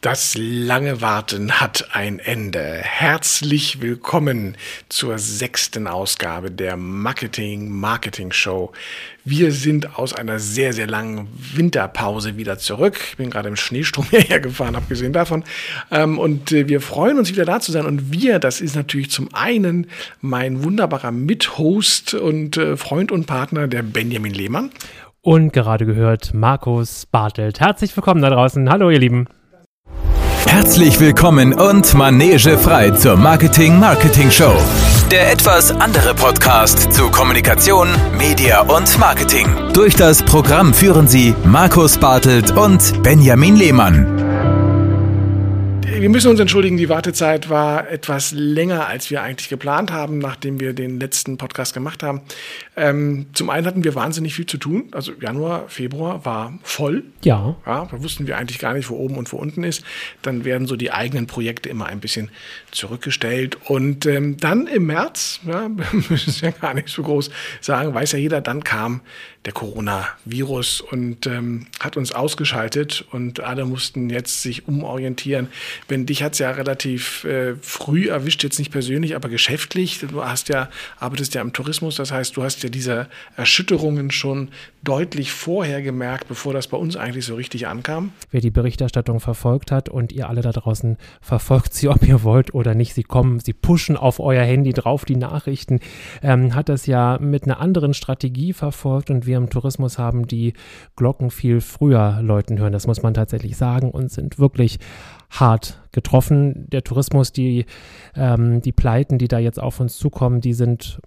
Das lange Warten hat ein Ende. Herzlich willkommen zur sechsten Ausgabe der Marketing Marketing Show. Wir sind aus einer sehr, sehr langen Winterpause wieder zurück. Ich bin gerade im Schneesturm hierher gefahren, abgesehen davon. Ähm, und äh, wir freuen uns wieder da zu sein. Und wir, das ist natürlich zum einen mein wunderbarer Mithost und äh, Freund und Partner, der Benjamin Lehmann. Und gerade gehört Markus Bartelt. Herzlich willkommen da draußen. Hallo, ihr Lieben. Herzlich willkommen und Manege frei zur Marketing Marketing Show. Der etwas andere Podcast zu Kommunikation, Media und Marketing. Durch das Programm führen Sie Markus Bartelt und Benjamin Lehmann wir müssen uns entschuldigen, die Wartezeit war etwas länger, als wir eigentlich geplant haben, nachdem wir den letzten Podcast gemacht haben. Ähm, zum einen hatten wir wahnsinnig viel zu tun. Also Januar, Februar war voll. Ja. ja. Da wussten wir eigentlich gar nicht, wo oben und wo unten ist. Dann werden so die eigenen Projekte immer ein bisschen zurückgestellt. Und ähm, dann im März, ja, müssen es ja gar nicht so groß sagen, weiß ja jeder, dann kam der Coronavirus und ähm, hat uns ausgeschaltet und alle mussten jetzt sich umorientieren. Wenn dich hat es ja relativ äh, früh erwischt, jetzt nicht persönlich, aber geschäftlich. Du hast ja, arbeitest ja im Tourismus, das heißt, du hast ja diese Erschütterungen schon deutlich vorher gemerkt, bevor das bei uns eigentlich so richtig ankam. Wer die Berichterstattung verfolgt hat und ihr alle da draußen verfolgt sie, ob ihr wollt oder nicht, sie kommen, sie pushen auf euer Handy drauf die Nachrichten, ähm, hat das ja mit einer anderen Strategie verfolgt und wir im Tourismus haben die Glocken viel früher läuten hören. Das muss man tatsächlich sagen und sind wirklich hart getroffen. Der Tourismus, die, ähm, die Pleiten, die da jetzt auf uns zukommen, die sind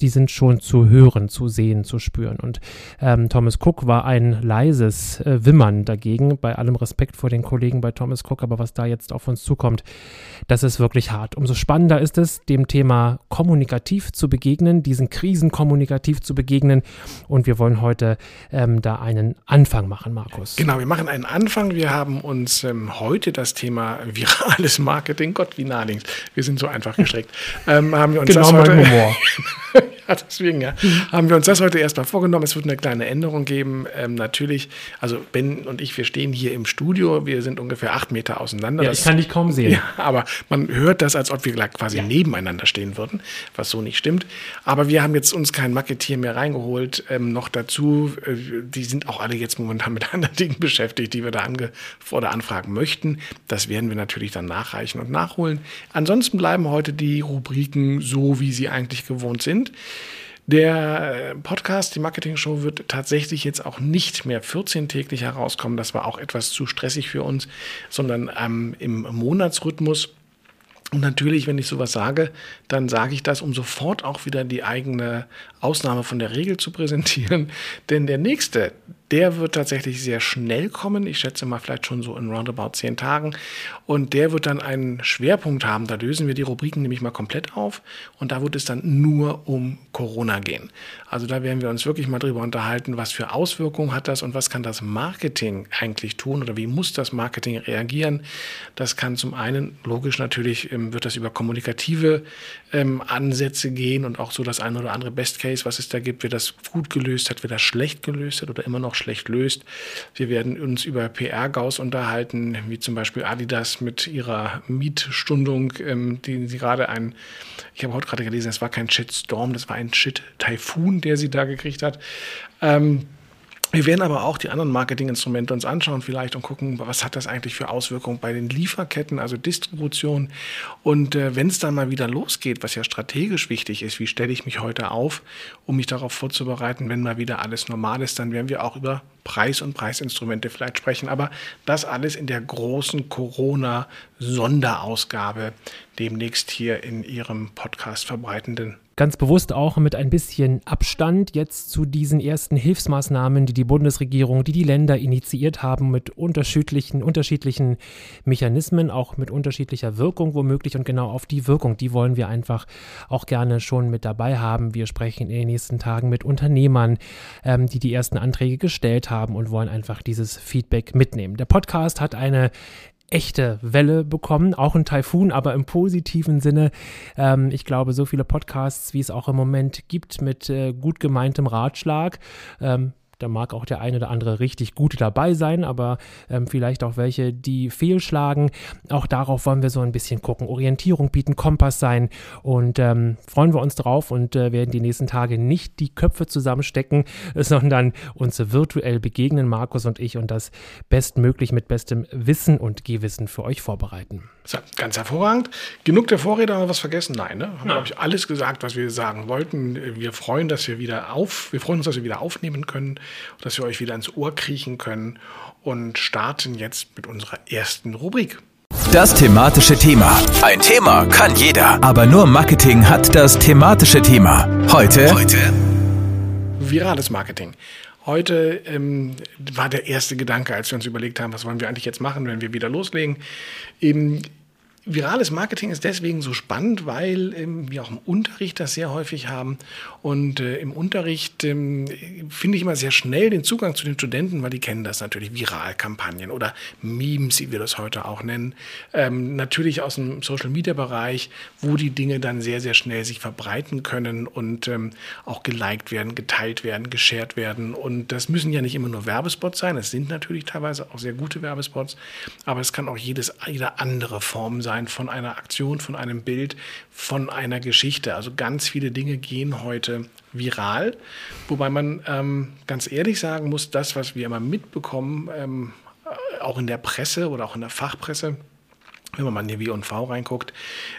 die sind schon zu hören, zu sehen, zu spüren. Und ähm, Thomas Cook war ein leises äh, Wimmern dagegen, bei allem Respekt vor den Kollegen bei Thomas Cook, aber was da jetzt auf uns zukommt, das ist wirklich hart. Umso spannender ist es, dem Thema kommunikativ zu begegnen, diesen Krisen kommunikativ zu begegnen. Und wir wollen heute ähm, da einen Anfang machen, Markus. Genau, wir machen einen Anfang. Wir haben uns ähm, heute das Thema virales Marketing, Gott, wie naheliegend, wir sind so einfach gestreckt, ähm, haben wir uns genau das heute, Humor. ja, deswegen ja, haben wir uns das heute erstmal vorgenommen. Es wird eine kleine Änderung geben. Ähm, natürlich, also Ben und ich, wir stehen hier im Studio. Wir sind ungefähr acht Meter auseinander. Ja, das, ich kann dich kaum sehen. Ja, aber man hört das, als ob wir quasi ja. nebeneinander stehen würden, was so nicht stimmt. Aber wir haben jetzt uns kein Marketier mehr reingeholt. Ähm, noch dazu, äh, die sind auch alle jetzt momentan mit anderen Dingen beschäftigt, die wir da ange oder anfragen möchten. Das werden wir natürlich dann nachreichen und nachholen. Ansonsten bleiben heute die Rubriken so, wie sie eigentlich gewohnt sind. Der Podcast, die Marketing Show, wird tatsächlich jetzt auch nicht mehr 14-täglich herauskommen. Das war auch etwas zu stressig für uns, sondern ähm, im Monatsrhythmus. Und natürlich, wenn ich sowas sage, dann sage ich das, um sofort auch wieder die eigene Ausnahme von der Regel zu präsentieren. Denn der nächste, der wird tatsächlich sehr schnell kommen. Ich schätze mal vielleicht schon so in roundabout zehn Tagen. Und der wird dann einen Schwerpunkt haben. Da lösen wir die Rubriken nämlich mal komplett auf. Und da wird es dann nur um Corona gehen. Also da werden wir uns wirklich mal drüber unterhalten, was für Auswirkungen hat das und was kann das Marketing eigentlich tun oder wie muss das Marketing reagieren. Das kann zum einen, logisch natürlich, ähm, wird das über kommunikative ähm, Ansätze gehen und auch so das eine oder andere Best Case, was es da gibt, wer das gut gelöst hat, wer das schlecht gelöst hat oder immer noch schlecht löst. Wir werden uns über PR-Gaus unterhalten, wie zum Beispiel Adidas mit ihrer Mietstundung, ähm, die sie gerade ein, ich habe heute gerade gelesen, es war kein Shitstorm, das war ein Shit-Typhoon, der sie da gekriegt hat. Ähm, wir werden aber auch die anderen Marketinginstrumente uns anschauen vielleicht und gucken, was hat das eigentlich für Auswirkungen bei den Lieferketten, also Distribution. Und äh, wenn es dann mal wieder losgeht, was ja strategisch wichtig ist, wie stelle ich mich heute auf, um mich darauf vorzubereiten, wenn mal wieder alles normal ist, dann werden wir auch über Preis und Preisinstrumente vielleicht sprechen. Aber das alles in der großen Corona-Sonderausgabe demnächst hier in Ihrem Podcast verbreitenden ganz bewusst auch mit ein bisschen Abstand jetzt zu diesen ersten Hilfsmaßnahmen, die die Bundesregierung, die die Länder initiiert haben, mit unterschiedlichen, unterschiedlichen Mechanismen, auch mit unterschiedlicher Wirkung womöglich. Und genau auf die Wirkung, die wollen wir einfach auch gerne schon mit dabei haben. Wir sprechen in den nächsten Tagen mit Unternehmern, ähm, die die ersten Anträge gestellt haben und wollen einfach dieses Feedback mitnehmen. Der Podcast hat eine echte Welle bekommen, auch ein Taifun, aber im positiven Sinne. Ähm, ich glaube, so viele Podcasts, wie es auch im Moment gibt, mit äh, gut gemeintem Ratschlag. Ähm, Da mag auch der eine oder andere richtig gut dabei sein, aber ähm, vielleicht auch welche, die fehlschlagen. Auch darauf wollen wir so ein bisschen gucken. Orientierung bieten, Kompass sein und ähm, freuen wir uns drauf und äh, werden die nächsten Tage nicht die Köpfe zusammenstecken, sondern uns virtuell begegnen, Markus und ich, und das bestmöglich mit bestem Wissen und Gehwissen für euch vorbereiten. So, ganz hervorragend. Genug der Vorrede, haben wir was vergessen? Nein, ne? Haben, glaube ich, alles gesagt, was wir sagen wollten. Wir freuen, dass wir wieder auf, wir freuen uns, dass wir wieder aufnehmen können, dass wir euch wieder ins Ohr kriechen können und starten jetzt mit unserer ersten Rubrik. Das thematische Thema. Ein Thema kann jeder, aber nur Marketing hat das thematische Thema. Heute, Heute. virales Marketing. Heute ähm, war der erste Gedanke, als wir uns überlegt haben, was wollen wir eigentlich jetzt machen, wenn wir wieder loslegen, eben Virales Marketing ist deswegen so spannend, weil ähm, wir auch im Unterricht das sehr häufig haben. Und äh, im Unterricht ähm, finde ich immer sehr schnell den Zugang zu den Studenten, weil die kennen das natürlich, Viralkampagnen oder Memes, wie wir das heute auch nennen. Ähm, natürlich aus dem Social-Media-Bereich, wo die Dinge dann sehr, sehr schnell sich verbreiten können und ähm, auch geliked werden, geteilt werden, geshared werden. Und das müssen ja nicht immer nur Werbespots sein. Es sind natürlich teilweise auch sehr gute Werbespots, aber es kann auch jedes, jede andere Form sein sein von einer Aktion, von einem Bild, von einer Geschichte. Also ganz viele Dinge gehen heute viral, wobei man ähm, ganz ehrlich sagen muss, das, was wir immer mitbekommen, ähm, auch in der Presse oder auch in der Fachpresse, wenn man mal in die W&V reinguckt,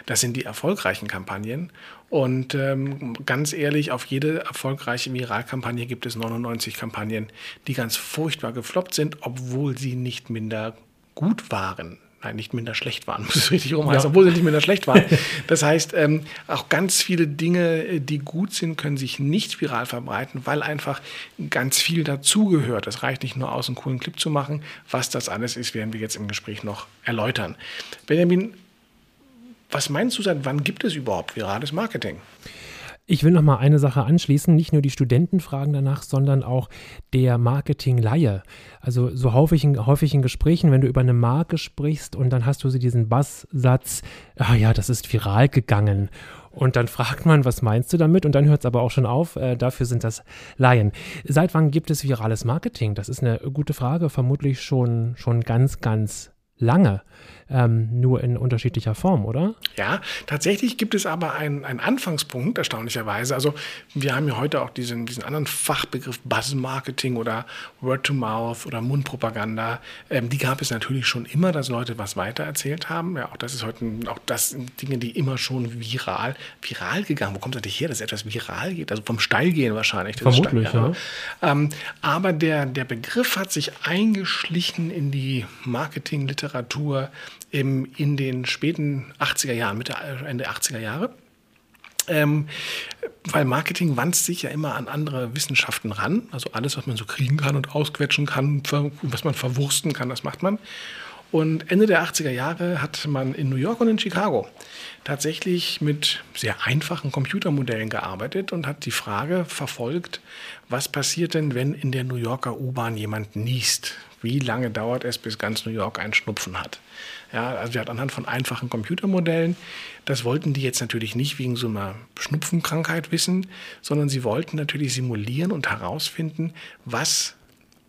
das sind die erfolgreichen Kampagnen. Und ähm, ganz ehrlich, auf jede erfolgreiche Viralkampagne gibt es 99 Kampagnen, die ganz furchtbar gefloppt sind, obwohl sie nicht minder gut waren nein, nicht minder schlecht waren, muss es richtig rum heißen, ja. obwohl sie nicht minder schlecht waren. Das heißt, ähm, auch ganz viele Dinge, äh, die gut sind, können sich nicht viral verbreiten, weil einfach ganz viel dazugehört. Es reicht nicht nur aus, einen coolen Clip zu machen. Was das alles ist, werden wir jetzt im Gespräch noch erläutern. Benjamin, was meinst du, seit wann gibt es überhaupt virales Marketing? Ich will noch mal eine Sache anschließen. Nicht nur die Studenten fragen danach, sondern auch der Marketing-Laie. Also so häufig in, häufig in Gesprächen, wenn du über eine Marke sprichst und dann hast du sie diesen Basssatz, ah ja, das ist viral gegangen. Und dann fragt man, was meinst du damit? Und dann hört es aber auch schon auf. Äh, dafür sind das Laien. Seit wann gibt es virales Marketing? Das ist eine gute Frage. Vermutlich schon, schon ganz, ganz lange ähm, nur in unterschiedlicher Form, oder? Ja, tatsächlich gibt es aber einen, einen Anfangspunkt, erstaunlicherweise. Also wir haben ja heute auch diesen, diesen anderen Fachbegriff Buzz-Marketing oder Word-to-Mouth oder Mundpropaganda. Ähm, die gab es natürlich schon immer, dass Leute was weitererzählt haben. Ja, auch das ist heute, auch das sind Dinge, die immer schon viral, viral gegangen. Wo kommt das eigentlich her, dass etwas viral geht? Also vom Steilgehen wahrscheinlich. Vermutlich, Steil, ja. Ähm, aber der, der Begriff hat sich eingeschlichen in die Marketingliteratur im, in den späten 80er Jahren, Mitte, Ende 80er Jahre. Ähm, weil Marketing wandt sich ja immer an andere Wissenschaften ran. Also alles, was man so kriegen kann und ausquetschen kann, was man verwursten kann, das macht man. Und Ende der 80er Jahre hat man in New York und in Chicago tatsächlich mit sehr einfachen Computermodellen gearbeitet und hat die Frage verfolgt, was passiert denn, wenn in der New Yorker U-Bahn jemand niest? Wie lange dauert es, bis ganz New York einen Schnupfen hat? Ja, also wir hatten anhand von einfachen Computermodellen, das wollten die jetzt natürlich nicht wegen so einer Schnupfenkrankheit wissen, sondern sie wollten natürlich simulieren und herausfinden, was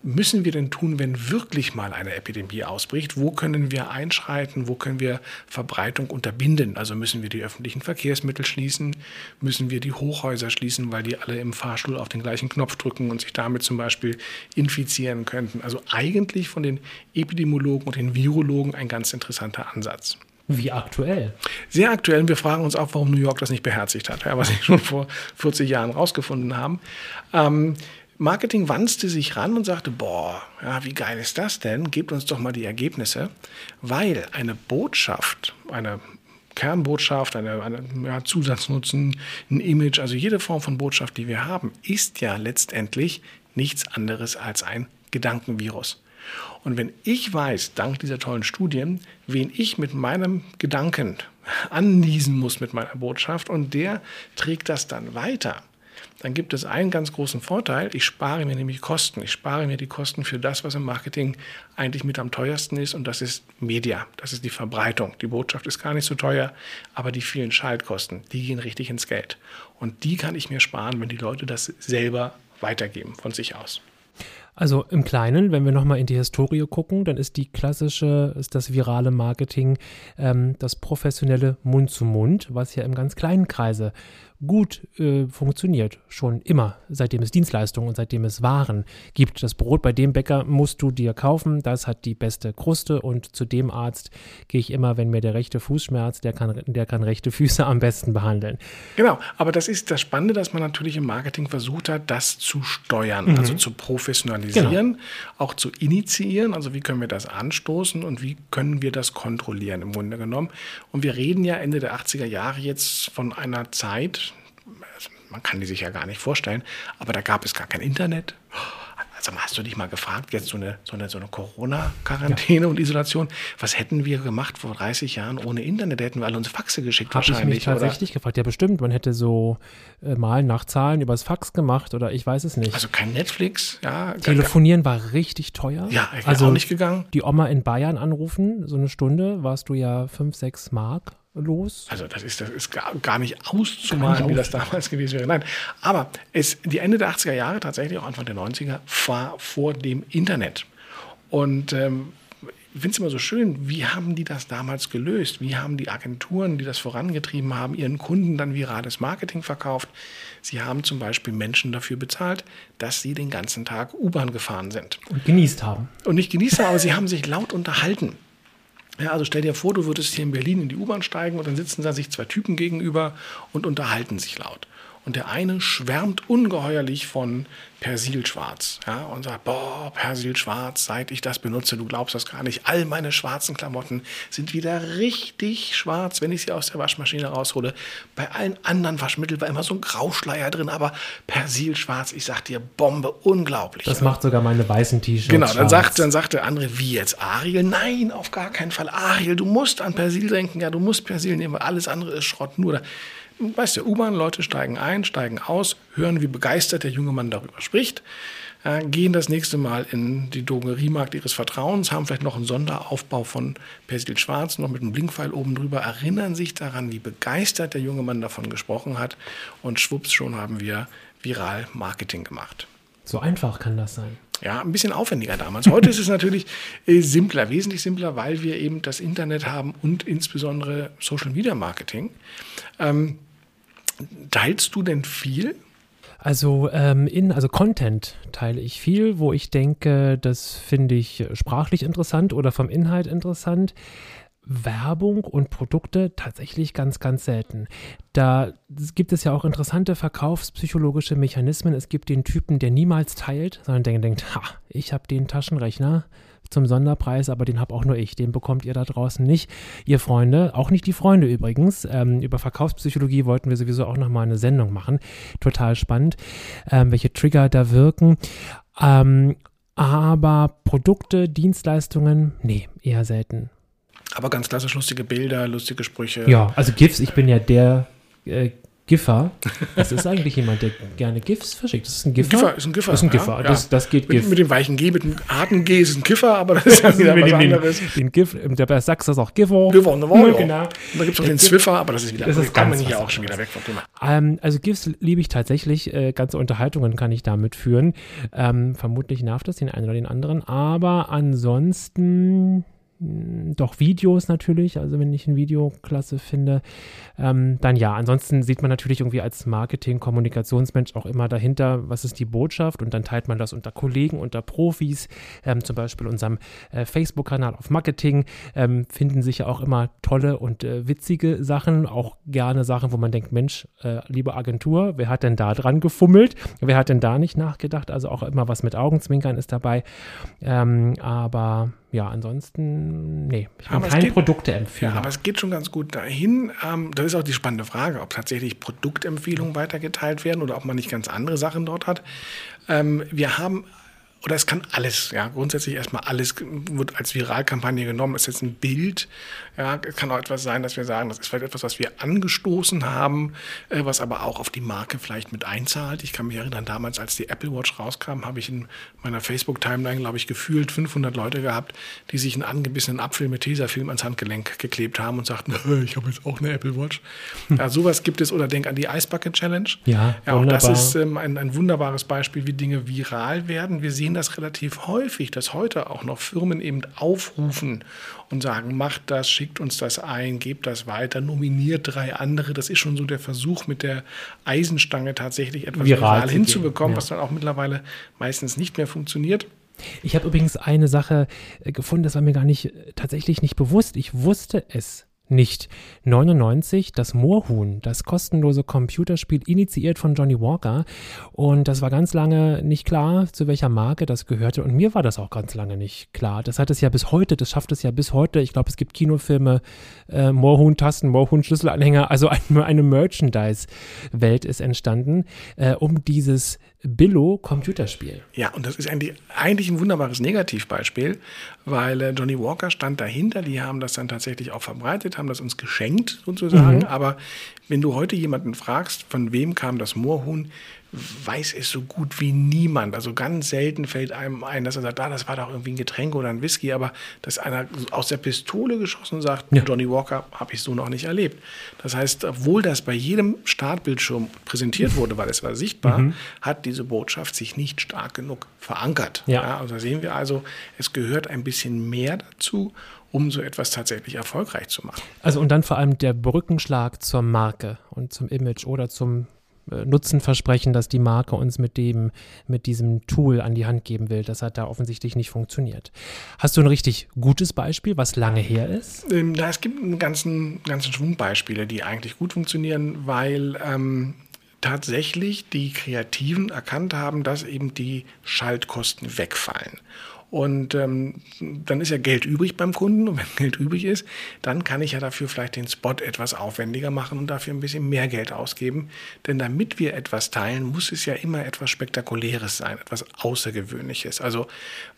müssen wir denn tun, wenn wirklich mal eine Epidemie ausbricht? Wo können wir einschreiten? Wo können wir Verbreitung unterbinden? Also müssen wir die öffentlichen Verkehrsmittel schließen? Müssen wir die Hochhäuser schließen, weil die alle im Fahrstuhl auf den gleichen Knopf drücken und sich damit zum Beispiel infizieren könnten? Also eigentlich von den Epidemiologen und den Virologen ein ganz interessanter Ansatz. Wie aktuell? Sehr aktuell. Wir fragen uns auch, warum New York das nicht beherzigt hat, ja, was sie schon vor 40 Jahren rausgefunden haben. Ähm, Marketing wanzte sich ran und sagte, boah, ja, wie geil ist das denn? Gebt uns doch mal die Ergebnisse, weil eine Botschaft, eine Kernbotschaft, eine, eine ja, Zusatznutzen, ein Image, also jede Form von Botschaft, die wir haben, ist ja letztendlich nichts anderes als ein Gedankenvirus. Und wenn ich weiß, dank dieser tollen Studien, wen ich mit meinem Gedanken anniesen muss mit meiner Botschaft und der trägt das dann weiter, dann gibt es einen ganz großen Vorteil. Ich spare mir nämlich Kosten. Ich spare mir die Kosten für das, was im Marketing eigentlich mit am teuersten ist. Und das ist Media. Das ist die Verbreitung. Die Botschaft ist gar nicht so teuer, aber die vielen Schaltkosten, die gehen richtig ins Geld. Und die kann ich mir sparen, wenn die Leute das selber weitergeben von sich aus. Also im Kleinen, wenn wir nochmal in die Historie gucken, dann ist die klassische, ist das virale Marketing ähm, das professionelle Mund zu Mund, was ja im ganz kleinen Kreise gut äh, funktioniert. Schon immer, seitdem es Dienstleistungen und seitdem es Waren gibt. Das Brot bei dem Bäcker musst du dir kaufen, das hat die beste Kruste und zu dem Arzt gehe ich immer, wenn mir der rechte Fuß schmerzt, der kann, der kann rechte Füße am besten behandeln. Genau, aber das ist das Spannende, dass man natürlich im Marketing versucht hat, das zu steuern, mhm. also zu professionalisieren, genau. auch zu initiieren. Also wie können wir das anstoßen und wie können wir das kontrollieren im Grunde genommen. Und wir reden ja Ende der 80er Jahre jetzt von einer Zeit, man kann die sich ja gar nicht vorstellen, aber da gab es gar kein Internet. Also hast du dich mal gefragt, jetzt so eine, so eine, so eine Corona-Quarantäne ja. und Isolation, was hätten wir gemacht vor 30 Jahren ohne Internet? Da hätten wir alle uns Faxe geschickt Hab wahrscheinlich. Ich mich tatsächlich oder? gefragt, ja bestimmt. Man hätte so äh, mal nach Zahlen übers Fax gemacht oder ich weiß es nicht. Also kein Netflix, ja. Telefonieren war richtig teuer. Ja, ich also auch nicht gegangen. Die Oma in Bayern anrufen, so eine Stunde, warst du ja 5, 6 Mark los. Also das ist, das ist gar, gar nicht auszumalen, wie das damals gewesen wäre. Nein, aber es, die Ende der 80er Jahre, tatsächlich auch Anfang der 90er, war vor dem Internet. Und ähm, ich finde es immer so schön, wie haben die das damals gelöst? Wie haben die Agenturen, die das vorangetrieben haben, ihren Kunden dann virales Marketing verkauft? Sie haben zum Beispiel Menschen dafür bezahlt, dass sie den ganzen Tag U-Bahn gefahren sind. Und genießt haben. Und nicht genießt haben, aber sie haben sich laut unterhalten. Ja, also stell dir vor, du würdest hier in Berlin in die U-Bahn steigen und dann sitzen da sich zwei Typen gegenüber und unterhalten sich laut. Und der eine schwärmt ungeheuerlich von Persilschwarz. Ja, und sagt, boah, Persilschwarz, seit ich das benutze, du glaubst das gar nicht. All meine schwarzen Klamotten sind wieder richtig schwarz, wenn ich sie aus der Waschmaschine raushole. Bei allen anderen Waschmitteln war immer so ein Grauschleier drin, aber Persilschwarz, ich sag dir, Bombe, unglaublich. Das ja. macht sogar meine weißen T-Shirts. Genau, dann sagt, dann sagt der andere, wie jetzt Ariel? Nein, auf gar keinen Fall. Ariel, du musst an Persil denken, ja, du musst Persil nehmen, weil alles andere ist Schrott. Nur da weißt du, U-Bahn-Leute steigen ein, steigen aus, hören, wie begeistert der junge Mann darüber spricht, äh, gehen das nächste Mal in die Drogeriemarkt ihres Vertrauens, haben vielleicht noch einen Sonderaufbau von Persil Schwarz, noch mit einem Blinkpfeil oben drüber, erinnern sich daran, wie begeistert der junge Mann davon gesprochen hat und schwupps, schon haben wir viral Marketing gemacht. So einfach kann das sein. Ja, ein bisschen aufwendiger damals. Heute ist es natürlich äh, simpler, wesentlich simpler, weil wir eben das Internet haben und insbesondere Social Media Marketing. Ähm, Teilst du denn viel? Also ähm, in, also Content teile ich viel, wo ich denke, das finde ich sprachlich interessant oder vom Inhalt interessant. Werbung und Produkte tatsächlich ganz, ganz selten. Da gibt es ja auch interessante verkaufspsychologische Mechanismen. Es gibt den Typen, der niemals teilt, sondern der denkt, ha, ich habe den Taschenrechner, zum Sonderpreis, aber den habe auch nur ich. Den bekommt ihr da draußen nicht, ihr Freunde. Auch nicht die Freunde übrigens. Ähm, über Verkaufspsychologie wollten wir sowieso auch nochmal eine Sendung machen. Total spannend, ähm, welche Trigger da wirken. Ähm, aber Produkte, Dienstleistungen, nee, eher selten. Aber ganz klassisch lustige Bilder, lustige Sprüche. Ja, also GIFs, ich bin ja der äh, Giffer. Das ist eigentlich jemand, der gerne GIFs verschickt. Das ist ein Giffer. Giffer ist ein Giffer. Das ist ein Giffer. Ja, das, das geht GIF. Mit, mit, dem weichen G, mit dem harten G ist ein Giffer, aber das ist ja wieder was anderes. Den, den GIF, der Sachs ist auch Giffer. Giffer, Woche, genau. Und da gibt es auch den Zwiffer, aber das ist wieder, das ist ganz hier auch schon wieder weg vom Thema. Ähm, also GIFs liebe ich tatsächlich. Äh, ganze Unterhaltungen kann ich damit führen. Ähm, vermutlich nervt das den einen oder den anderen. Aber ansonsten doch Videos natürlich, also wenn ich ein Video klasse finde, ähm, dann ja. Ansonsten sieht man natürlich irgendwie als Marketing, Kommunikationsmensch auch immer dahinter, was ist die Botschaft und dann teilt man das unter Kollegen, unter Profis, ähm, zum Beispiel unserem äh, Facebook-Kanal auf Marketing, ähm, finden sich ja auch immer tolle und äh, witzige Sachen, auch gerne Sachen, wo man denkt, Mensch, äh, liebe Agentur, wer hat denn da dran gefummelt? Wer hat denn da nicht nachgedacht? Also auch immer was mit Augenzwinkern ist dabei. Ähm, aber ja, ansonsten, nee, ich kann keine Produkte empfehlen. Ja, aber es geht schon ganz gut dahin. Ähm, das ist auch die spannende Frage, ob tatsächlich Produktempfehlungen weitergeteilt werden oder ob man nicht ganz andere Sachen dort hat. Ähm, wir haben oder es kann alles, ja, grundsätzlich erstmal alles wird als Viralkampagne genommen. Es ist jetzt ein Bild, ja, es kann auch etwas sein, dass wir sagen, das ist vielleicht etwas, was wir angestoßen haben, äh, was aber auch auf die Marke vielleicht mit einzahlt. Ich kann mich erinnern, damals, als die Apple Watch rauskam, habe ich in meiner Facebook-Timeline, glaube ich, gefühlt 500 Leute gehabt, die sich einen angebissenen Apfel mit Tesafilm ans Handgelenk geklebt haben und sagten, ich habe jetzt auch eine Apple Watch. ja, sowas gibt es oder denk an die Ice Bucket Challenge. Ja, ja und das ist ähm, ein, ein wunderbares Beispiel, wie Dinge viral werden. Wir sehen sehen das relativ häufig, dass heute auch noch Firmen eben aufrufen und sagen, macht das, schickt uns das ein, gebt das weiter, nominiert drei andere. Das ist schon so der Versuch, mit der Eisenstange tatsächlich etwas viral, viral hinzubekommen, ja. was dann auch mittlerweile meistens nicht mehr funktioniert. Ich habe übrigens eine Sache äh, gefunden, das war mir gar nicht äh, tatsächlich nicht bewusst. Ich wusste es nicht 99 das Moorhuhn, das kostenlose Computerspiel initiiert von Johnny Walker und das war ganz lange nicht klar, zu welcher Marke das gehörte und mir war das auch ganz lange nicht klar. Das hat es ja bis heute, das schafft es ja bis heute. Ich glaube, es gibt Kinofilme, äh, Moorhuhn-Tasten, Moorhuhn-Schlüsselanhänger, also eine, eine Merchandise-Welt ist entstanden, äh, um dieses Billo-Computerspiel. Ja, und das ist eigentlich, eigentlich ein wunderbares Negativbeispiel, weil äh, Johnny Walker stand dahinter, die haben das dann tatsächlich auch verbreitet, haben das uns geschenkt sozusagen. Mhm. Aber wenn du heute jemanden fragst, von wem kam das Moorhuhn, weiß es so gut wie niemand. Also ganz selten fällt einem ein, dass er sagt, ah, das war doch irgendwie ein Getränk oder ein Whisky, aber dass einer aus der Pistole geschossen sagt, ja. Johnny Walker habe ich so noch nicht erlebt. Das heißt, obwohl das bei jedem Startbildschirm präsentiert wurde, weil es war sichtbar, mhm. hat diese Botschaft sich nicht stark genug verankert. Ja. ja. also sehen wir also, es gehört ein bisschen mehr dazu um so etwas tatsächlich erfolgreich zu machen. Also und dann vor allem der Brückenschlag zur Marke und zum Image oder zum Nutzenversprechen, das die Marke uns mit dem, mit diesem Tool an die Hand geben will. Das hat da offensichtlich nicht funktioniert. Hast du ein richtig gutes Beispiel, was lange her ist? Ähm, da, es gibt einen ganzen, ganzen Schwung Beispiele, die eigentlich gut funktionieren, weil ähm, tatsächlich die Kreativen erkannt haben, dass eben die Schaltkosten wegfallen. Und ähm, dann ist ja Geld übrig beim Kunden. Und wenn Geld übrig ist, dann kann ich ja dafür vielleicht den Spot etwas aufwendiger machen und dafür ein bisschen mehr Geld ausgeben. Denn damit wir etwas teilen, muss es ja immer etwas Spektakuläres sein, etwas Außergewöhnliches. Also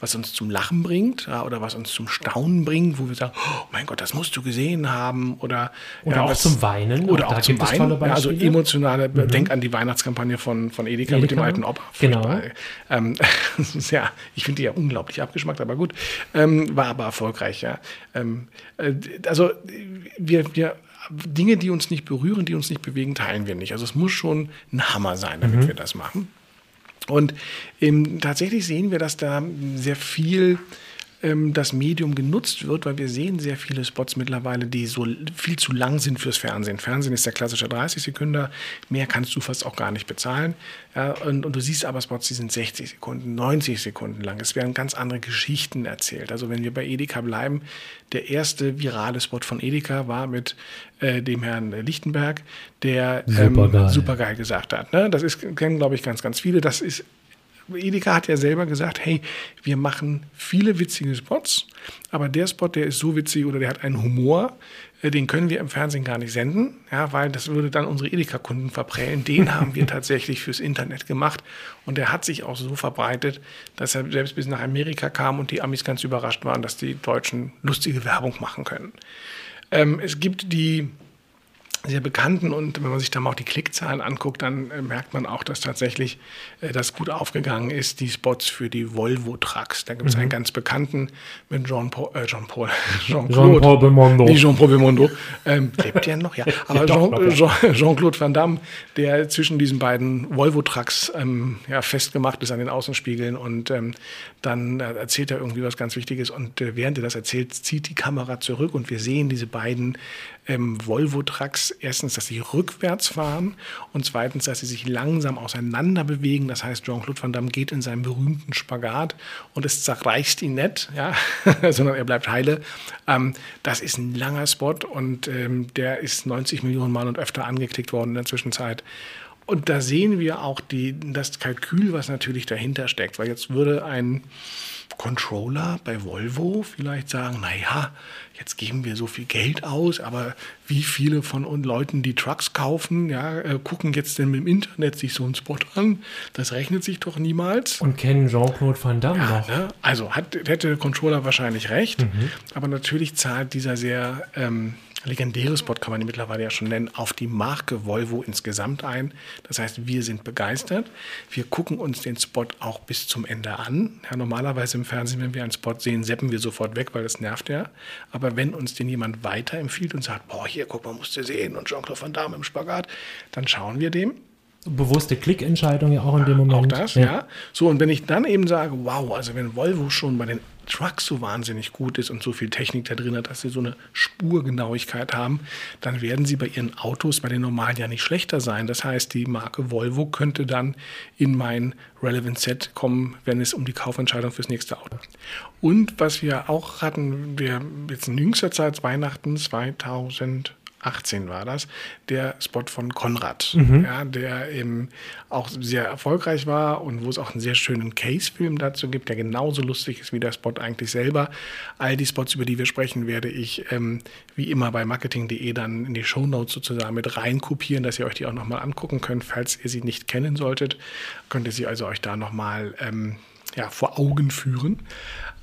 was uns zum Lachen bringt ja, oder was uns zum Staunen bringt, wo wir sagen, oh mein Gott, das musst du gesehen haben. Oder, oder ja, auch was, zum Weinen. Oder auch, auch zum Weinen. Ja, also emotionale, mhm. denk an die Weihnachtskampagne von, von Edeka, Edeka, mit dem alten Opa. Genau. Ähm, ja, ich finde die ja unglaublich abgeschmackt, aber gut. Ähm, war aber erfolgreich, ja. Ähm, äh, also wir, wir Dinge, die uns nicht berühren, die uns nicht bewegen, teilen wir nicht. Also es muss schon ein Hammer sein, damit mhm. wir das machen. Und ähm, tatsächlich sehen wir, dass da sehr viel ähm, das Medium genutzt wird, weil wir sehen sehr viele Spots mittlerweile, die so viel zu lang sind fürs Fernsehen. Fernsehen ist der klassische 30 Sekunden, mehr kannst du fast auch gar nicht bezahlen. Ja, und, und, du siehst aber Spots, die sind 60 Sekunden, 90 Sekunden lang. Es werden ganz andere Geschichten erzählt. Also wenn wir bei Edeka bleiben, der erste virale Spot von Edeka war mit äh, dem Herrn Lichtenberg, der ähm, super geil gesagt hat. Ne? Das ist, kennen, glaube ich, ganz, ganz viele. Das ist Edeka hat ja selber gesagt, hey, wir machen viele witzige Spots, aber der Spot, der ist so witzig oder der hat einen Humor, äh, den können wir im Fernsehen gar nicht senden, ja, weil das würde dann unsere Edeka-Kunden verprellen. Den haben wir tatsächlich fürs Internet gemacht und der hat sich auch so verbreitet, dass er selbst bis nach Amerika kam und die Amis ganz überrascht waren, dass die Deutschen lustige Werbung machen können. Ähm, es gibt die sehr bekannten und wenn man sich da mal auch die Klickzahlen anguckt, dann äh, merkt man auch, dass tatsächlich äh, das gut aufgegangen ist, die Spots für die Volvo Trucks. Da gibt es mhm. einen ganz bekannten mit Jean Paul, äh, Jean Paul, Jean-Claude Jean Paul Belmondo. Nicht Jean Paul Belmondo. Ähm, lebt der noch? Ja. Aber Jean, Jean, Jean-Claude Van Damme, der zwischen diesen beiden Volvo Trucks ähm, ja, festgemacht ist an den Außenspiegeln und ähm, dann äh, erzählt er irgendwie was ganz Wichtiges und äh, während er das erzählt, zieht die Kamera zurück und wir sehen diese beiden ähm, Volvo-Trucks erstens, dass sie rückwärts fahren und zweitens, dass sie sich langsam auseinander bewegen. Das heißt, Jean-Claude Van Damme geht in seinen berühmten Spagat und es zerreißt ihn nicht, ja, sondern er bleibt heile. Ähm, das ist ein langer Spot und ähm, der ist 90 Millionen Mal und öfter angeklickt worden in der Zwischenzeit. Und da sehen wir auch die, das Kalkül, was natürlich dahinter steckt, weil jetzt würde ein Controller bei Volvo vielleicht sagen, naja, jetzt geben wir so viel Geld aus, aber wie viele von uns Leuten, die Trucks kaufen, ja, äh, gucken jetzt denn im Internet sich so einen Spot an? Das rechnet sich doch niemals. Und kennen Jean-Claude Van Damme ja, noch. Ne? Also hat, hätte der Controller wahrscheinlich recht, mhm. aber natürlich zahlt dieser sehr ähm, legendäre Spot kann man ihn mittlerweile ja schon nennen, auf die Marke Volvo insgesamt ein. Das heißt, wir sind begeistert. Wir gucken uns den Spot auch bis zum Ende an. Ja, normalerweise im Fernsehen, wenn wir einen Spot sehen, seppen wir sofort weg, weil das nervt ja. Aber wenn uns den jemand weiterempfiehlt und sagt, boah, hier, guck mal, musst du sehen und Jean-Claude Van Damme im Spagat, dann schauen wir dem. Bewusste Klickentscheidung ja auch in dem Moment. Auch das, ja. ja. So, und wenn ich dann eben sage, wow, also wenn Volvo schon bei den Trucks so wahnsinnig gut ist und so viel Technik da drin hat, dass sie so eine Spurgenauigkeit haben, dann werden sie bei ihren Autos bei den normalen ja nicht schlechter sein. Das heißt, die Marke Volvo könnte dann in mein Relevant Set kommen, wenn es um die Kaufentscheidung fürs nächste Auto. Und was wir auch hatten, wir jetzt in jüngster Zeit, Weihnachten 2000 18 war das, der Spot von Konrad, mhm. ja, der eben auch sehr erfolgreich war und wo es auch einen sehr schönen Case-Film dazu gibt, der genauso lustig ist wie der Spot eigentlich selber. All die Spots, über die wir sprechen, werde ich ähm, wie immer bei marketing.de dann in die Show Notes sozusagen mit reinkopieren, dass ihr euch die auch nochmal angucken könnt. Falls ihr sie nicht kennen solltet, könnt ihr sie also euch da nochmal ähm, ja, vor Augen führen.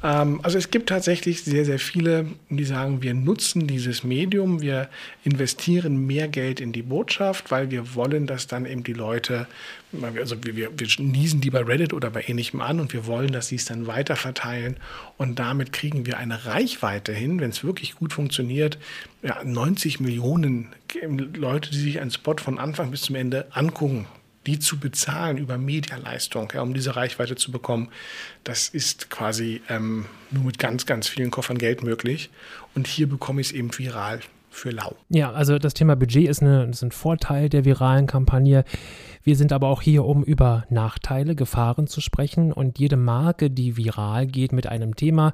Ähm, also es gibt tatsächlich sehr, sehr viele, die sagen, wir nutzen dieses Medium, wir investieren mehr Geld in die Botschaft, weil wir wollen, dass dann eben die Leute, also wir, wir, wir niesen die bei Reddit oder bei ähnlichem an und wir wollen, dass sie es dann weiter verteilen und damit kriegen wir eine Reichweite hin, wenn es wirklich gut funktioniert, ja, 90 Millionen Leute, die sich einen Spot von Anfang bis zum Ende angucken die zu bezahlen über Medialeistung, ja, um diese Reichweite zu bekommen, das ist quasi ähm, nur mit ganz, ganz vielen Koffern Geld möglich. Und hier bekomme ich es eben viral für lau. Ja, also das Thema Budget ist, eine, ist ein Vorteil der viralen Kampagne. Wir sind aber auch hier, um über Nachteile, Gefahren zu sprechen. Und jede Marke, die viral geht mit einem Thema,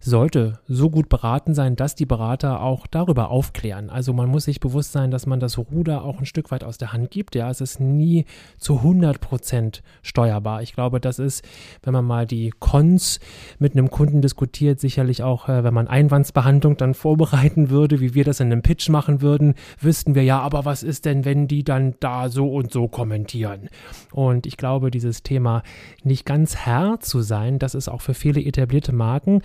sollte so gut beraten sein, dass die Berater auch darüber aufklären. Also man muss sich bewusst sein, dass man das Ruder auch ein Stück weit aus der Hand gibt. Ja, es ist nie zu 100 Prozent steuerbar. Ich glaube, das ist, wenn man mal die Cons mit einem Kunden diskutiert, sicherlich auch, äh, wenn man Einwandsbehandlung dann vorbereiten würde, wie wir das in einem Pitch machen würden, wüssten wir ja, aber was ist denn, wenn die dann da so und so kommentieren? Präsentieren. Und ich glaube, dieses Thema nicht ganz Herr zu sein, das ist auch für viele etablierte Marken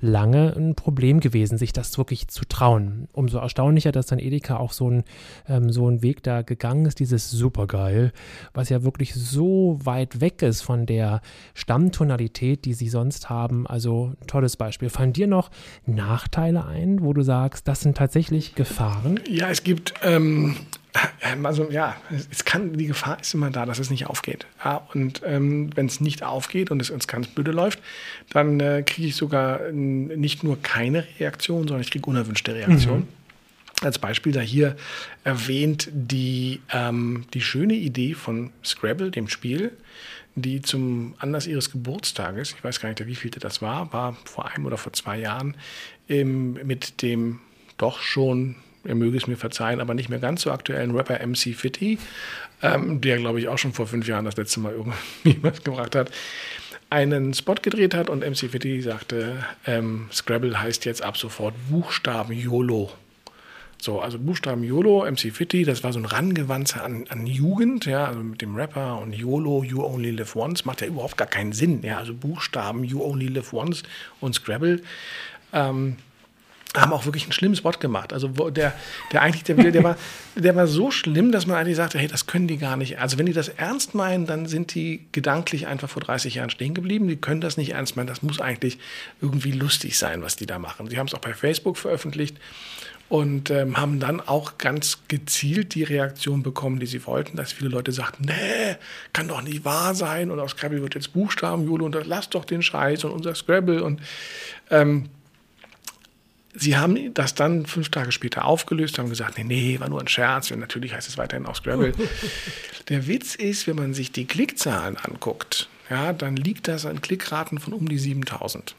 lange ein Problem gewesen, sich das wirklich zu trauen. Umso erstaunlicher, dass dann Edeka auch so ein, ähm, so ein Weg da gegangen ist, dieses Supergeil, was ja wirklich so weit weg ist von der Stammtonalität, die sie sonst haben. Also tolles Beispiel. Fallen dir noch Nachteile ein, wo du sagst, das sind tatsächlich Gefahren? Ja, es gibt ähm, also ja, es kann, die Gefahr ist immer da, dass es nicht aufgeht. Ja, und ähm, wenn es nicht aufgeht und es uns ganz blöde läuft, dann äh, kriege ich sogar äh, nicht nur keine Reaktion, sondern ich kriege unerwünschte Reaktionen. Mhm. Als Beispiel da hier erwähnt die, ähm, die schöne Idee von Scrabble, dem Spiel, die zum Anlass ihres Geburtstages, ich weiß gar nicht, wie viel das war, war vor einem oder vor zwei Jahren, ähm, mit dem doch schon er möge es mir verzeihen, aber nicht mehr ganz so aktuellen Rapper MC Fitty, ähm, der, glaube ich, auch schon vor fünf Jahren das letzte Mal irgendwie was gebracht hat, einen Spot gedreht hat und MC Fitty sagte, ähm, Scrabble heißt jetzt ab sofort Buchstaben YOLO. So, also Buchstaben YOLO, MC Fitty, das war so ein Rangewandzer an, an Jugend, ja, also mit dem Rapper und YOLO, You Only Live Once, macht ja überhaupt gar keinen Sinn, ja, also Buchstaben You Only Live Once und Scrabble. Ähm, haben auch wirklich einen schlimmen Spot gemacht. Also der, der eigentlich, der, der, war, der war so schlimm, dass man eigentlich sagte, hey, das können die gar nicht. Also wenn die das ernst meinen, dann sind die gedanklich einfach vor 30 Jahren stehen geblieben. Die können das nicht ernst meinen. Das muss eigentlich irgendwie lustig sein, was die da machen. Sie haben es auch bei Facebook veröffentlicht und ähm, haben dann auch ganz gezielt die Reaktion bekommen, die sie wollten, dass viele Leute sagten, nee, kann doch nicht wahr sein und aus Scrabble wird jetzt Buchstaben, Jule, und lass doch den Scheiß und unser Scrabble und ähm, Sie haben das dann fünf Tage später aufgelöst, haben gesagt, nee, nee, war nur ein Scherz. Und natürlich heißt es weiterhin auch Scrabble. Der Witz ist, wenn man sich die Klickzahlen anguckt, ja, dann liegt das an Klickraten von um die 7000.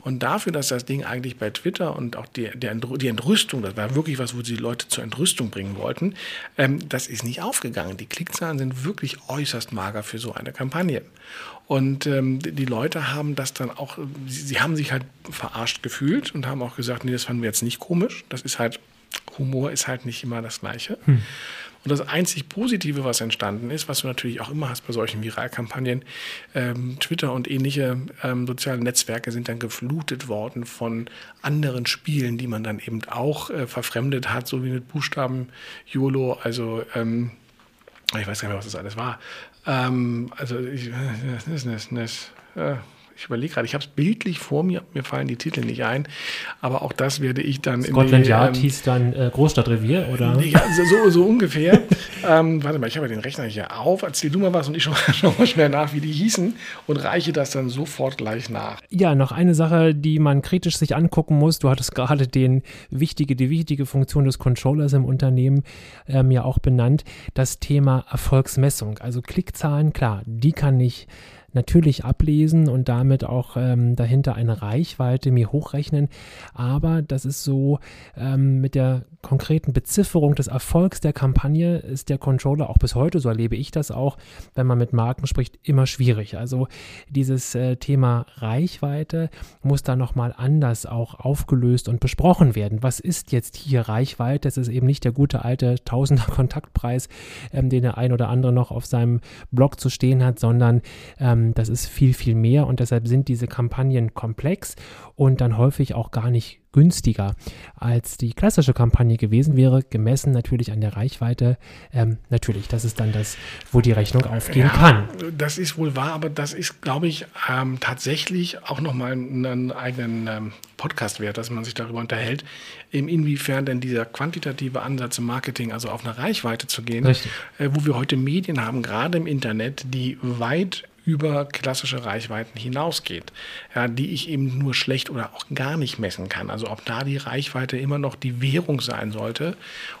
Und dafür, dass das Ding eigentlich bei Twitter und auch die, der, die Entrüstung, das war wirklich was, wo sie die Leute zur Entrüstung bringen wollten, ähm, das ist nicht aufgegangen. Die Klickzahlen sind wirklich äußerst mager für so eine Kampagne. Und ähm, die Leute haben das dann auch, sie, sie, haben sich halt verarscht gefühlt und haben auch gesagt, nee, das fanden wir jetzt nicht komisch. Das ist halt, Humor ist halt nicht immer das Gleiche. Hm. Und das einzig Positive, was entstanden ist, was du natürlich auch immer hast bei solchen Viralkampagnen, ähm, Twitter und ähnliche ähm, soziale Netzwerke sind dann geflutet worden von anderen Spielen, die man dann eben auch äh, verfremdet hat, so wie mit Buchstaben YOLO, also ähm, ich weiß gar nicht mehr, was das alles war. Ähm, also ich, das, das, das, äh, Ich überlege gerade, ich habe es bildlich vor mir, mir fallen die Titel nicht ein, aber auch das werde ich dann Scotland in die, Yard ähm, hieß dann äh, Großstadtrevier, oder? Ja, so, so ungefähr. ähm, warte mal, ich habe ja den Rechner hier auf. Erzähl du mal was und ich schaue schau mal schnell nach, wie die hießen und reiche das dann sofort gleich nach. Ja, noch eine Sache, die man kritisch sich angucken muss. Du hattest gerade den wichtige, die wichtige Funktion des Controllers im Unternehmen ähm, ja auch benannt. Das Thema Erfolgsmessung. Also Klickzahlen, klar, die kann ich natürlich ablesen und damit auch ähm, dahinter eine Reichweite mir hochrechnen. Aber das ist so ähm, mit der konkreten Bezifferung des Erfolgs der Kampagne ist der Controller auch bis heute, so erlebe ich das auch, wenn man mit Marken spricht, immer schwierig. Also dieses äh, Thema Reichweite muss da nochmal anders auch aufgelöst und besprochen werden. Was ist jetzt hier Reichweite? Es ist eben nicht der gute alte Tausender Kontaktpreis, ähm, den der ein oder andere noch auf seinem Blog zu stehen hat, sondern ähm, das ist viel, viel mehr und deshalb sind diese Kampagnen komplex und dann häufig auch gar nicht günstiger als die klassische Kampagne gewesen wäre, gemessen natürlich an der Reichweite. Ähm, natürlich, das ist dann das, wo die Rechnung aufgehen ja, kann. Das ist wohl wahr, aber das ist, glaube ich, ähm, tatsächlich auch nochmal einen eigenen ähm, Podcast wert, dass man sich darüber unterhält, inwiefern denn dieser quantitative Ansatz im Marketing, also auf eine Reichweite zu gehen, äh, wo wir heute Medien haben, gerade im Internet, die weit über klassische Reichweiten hinausgeht, ja, die ich eben nur schlecht oder auch gar nicht messen kann. Also ob da die Reichweite immer noch die Währung sein sollte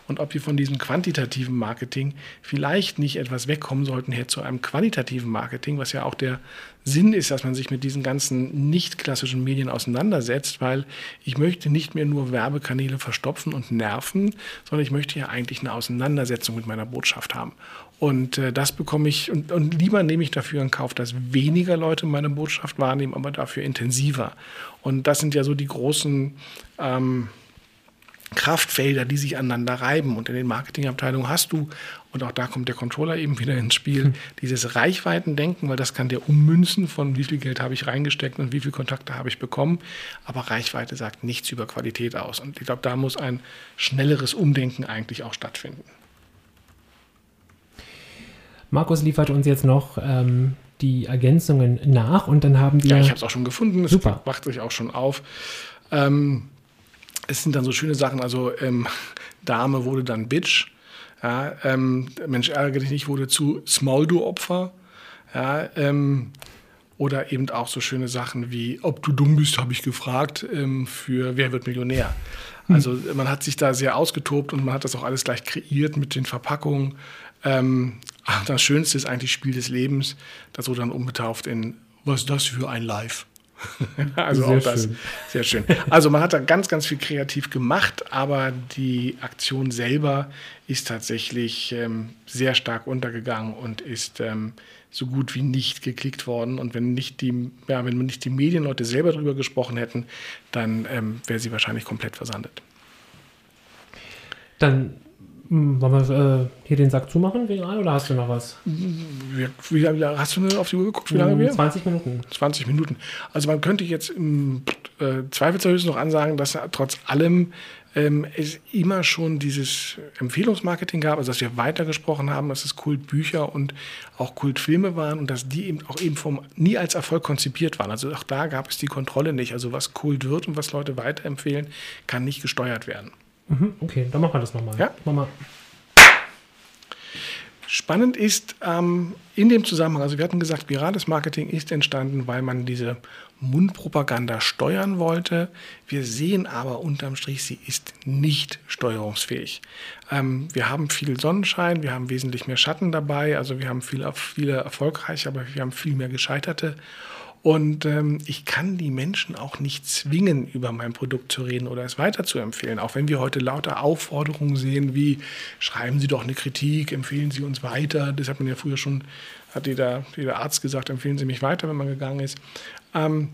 und ob wir von diesem quantitativen Marketing vielleicht nicht etwas wegkommen sollten her zu einem qualitativen Marketing, was ja auch der Sinn ist, dass man sich mit diesen ganzen nicht klassischen Medien auseinandersetzt, weil ich möchte nicht mehr nur Werbekanäle verstopfen und nerven, sondern ich möchte ja eigentlich eine Auseinandersetzung mit meiner Botschaft haben. Und äh, das bekomme ich, und, und lieber nehme ich dafür in Kauf, dass weniger Leute meine Botschaft wahrnehmen, aber dafür intensiver. Und das sind ja so die großen ähm, Kraftfelder, die sich aneinander reiben. Und in den Marketingabteilungen hast du, und auch da kommt der Controller eben wieder ins Spiel, hm. dieses Reichweitendenken, weil das kann der ummünzen von wie viel Geld habe ich reingesteckt und wie viele Kontakte habe ich bekommen. Aber Reichweite sagt nichts über Qualität aus. Und ich glaube, da muss ein schnelleres Umdenken eigentlich auch stattfinden. Markus liefert uns jetzt noch ähm, die Ergänzungen nach und dann haben wir. Ja, ich habe es auch schon gefunden. Es Super. macht sich auch schon auf. Ähm, es sind dann so schöne Sachen, also ähm, Dame wurde dann Bitch. Ja, ähm, Mensch, ärgere dich nicht, wurde zu Small-Do-Opfer. Ja, ähm, oder eben auch so schöne Sachen wie, ob du dumm bist, habe ich gefragt, ähm, für Wer wird Millionär. Hm. Also man hat sich da sehr ausgetobt und man hat das auch alles gleich kreiert mit den Verpackungen. Ähm, das Schönste ist eigentlich Spiel des Lebens, das wurde dann umbetauft in Was ist das für ein Live? also sehr auch das schön. sehr schön. Also man hat da ganz, ganz viel kreativ gemacht, aber die Aktion selber ist tatsächlich ähm, sehr stark untergegangen und ist ähm, so gut wie nicht geklickt worden. Und wenn nicht die, ja, wenn nicht die Medienleute selber darüber gesprochen hätten, dann ähm, wäre sie wahrscheinlich komplett versandet. Dann wollen wir äh, hier den Sack zumachen oder hast du noch was? Wie, wie, hast du auf die Uhr geguckt, wie lange wir? 20 Minuten. 20 Minuten. Also man könnte jetzt im äh, Zweifelsfall noch ansagen, dass trotz allem ähm, es immer schon dieses Empfehlungsmarketing gab, also dass wir weitergesprochen haben, dass es Kultbücher und auch Kultfilme waren und dass die eben auch eben vom nie als Erfolg konzipiert waren. Also auch da gab es die Kontrolle nicht. Also was Kult wird und was Leute weiterempfehlen, kann nicht gesteuert werden. Mhm, okay, dann machen wir das nochmal. Ja? Mach mal. Spannend ist ähm, in dem Zusammenhang, also wir hatten gesagt, virales Marketing ist entstanden, weil man diese Mundpropaganda steuern wollte. Wir sehen aber unterm Strich, sie ist nicht steuerungsfähig. Ähm, wir haben viel Sonnenschein, wir haben wesentlich mehr Schatten dabei, also wir haben viele, viele erfolgreiche, aber wir haben viel mehr gescheiterte. Und ähm, ich kann die Menschen auch nicht zwingen, über mein Produkt zu reden oder es weiterzuempfehlen. Auch wenn wir heute lauter Aufforderungen sehen, wie schreiben Sie doch eine Kritik, empfehlen Sie uns weiter. Das hat man ja früher schon, hat jeder, jeder Arzt gesagt, empfehlen Sie mich weiter, wenn man gegangen ist. Ähm,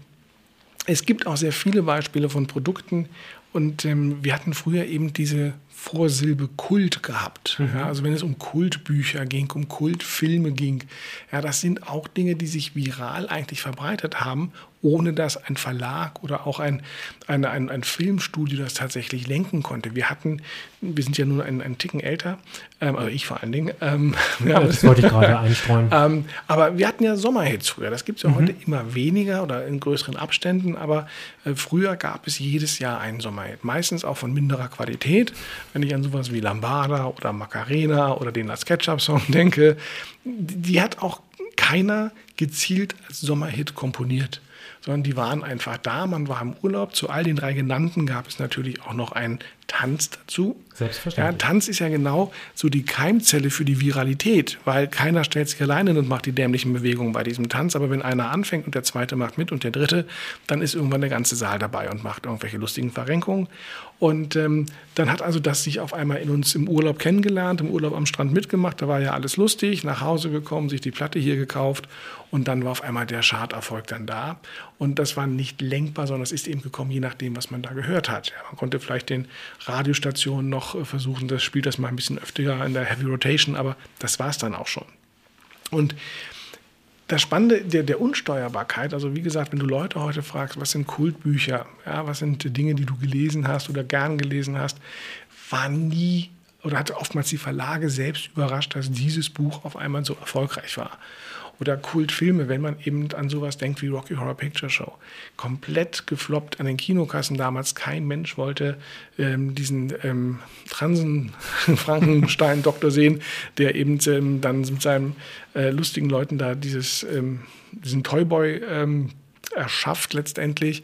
es gibt auch sehr viele Beispiele von Produkten und ähm, wir hatten früher eben diese Vorsilbe Kult gehabt. Mhm. Ja, also wenn es um Kultbücher ging, um Kultfilme ging, ja, das sind auch Dinge, die sich viral eigentlich verbreitet haben, ohne dass ein Verlag oder auch ein, eine, ein, ein Filmstudio das tatsächlich lenken konnte. Wir hatten, wir sind ja nur ein, ein Ticken älter, ähm, also ich vor allen Dingen. Ähm, ja, das wollte ich gerade einstreuen. Ähm, aber wir hatten ja Sommerhits früher. Das gibt es ja mhm. heute immer weniger oder in größeren Abständen. Aber äh, früher gab es jedes Jahr einen Sommerhit. Meistens auch von minderer Qualität. Wenn ich an sowas wie Lambada oder Macarena oder den Last Ketchup-Song denke, die hat auch keiner gezielt als Sommerhit komponiert sondern die waren einfach da, man war im Urlaub. Zu all den drei genannten gab es natürlich auch noch einen Tanz dazu. Selbstverständlich. Ja, Tanz ist ja genau so die Keimzelle für die Viralität, weil keiner stellt sich alleine und macht die dämlichen Bewegungen bei diesem Tanz. Aber wenn einer anfängt und der zweite macht mit und der dritte, dann ist irgendwann der ganze Saal dabei und macht irgendwelche lustigen Verrenkungen. Und ähm, dann hat also das sich auf einmal in uns im Urlaub kennengelernt, im Urlaub am Strand mitgemacht. Da war ja alles lustig, nach Hause gekommen, sich die Platte hier gekauft und dann war auf einmal der Charterfolg dann da. Und das war nicht lenkbar, sondern es ist eben gekommen, je nachdem, was man da gehört hat. Ja, man konnte vielleicht den Radiostationen noch äh, versuchen, das spielt das mal ein bisschen öfter in der Heavy Rotation, aber das war es dann auch schon. Und das Spannende der, der Unsteuerbarkeit, also wie gesagt, wenn du Leute heute fragst, was sind Kultbücher, ja, was sind Dinge, die du gelesen hast oder gern gelesen hast, war nie oder hat oftmals die Verlage selbst überrascht, dass dieses Buch auf einmal so erfolgreich war oder Kultfilme, wenn man eben an sowas denkt wie Rocky Horror Picture Show. Komplett gefloppt an den Kinokassen damals. Kein Mensch wollte ähm, diesen ähm, Transen-Frankenstein-Doktor sehen, der eben ähm, dann mit seinen äh, lustigen Leuten da dieses, ähm, diesen Toyboy ähm, erschafft letztendlich.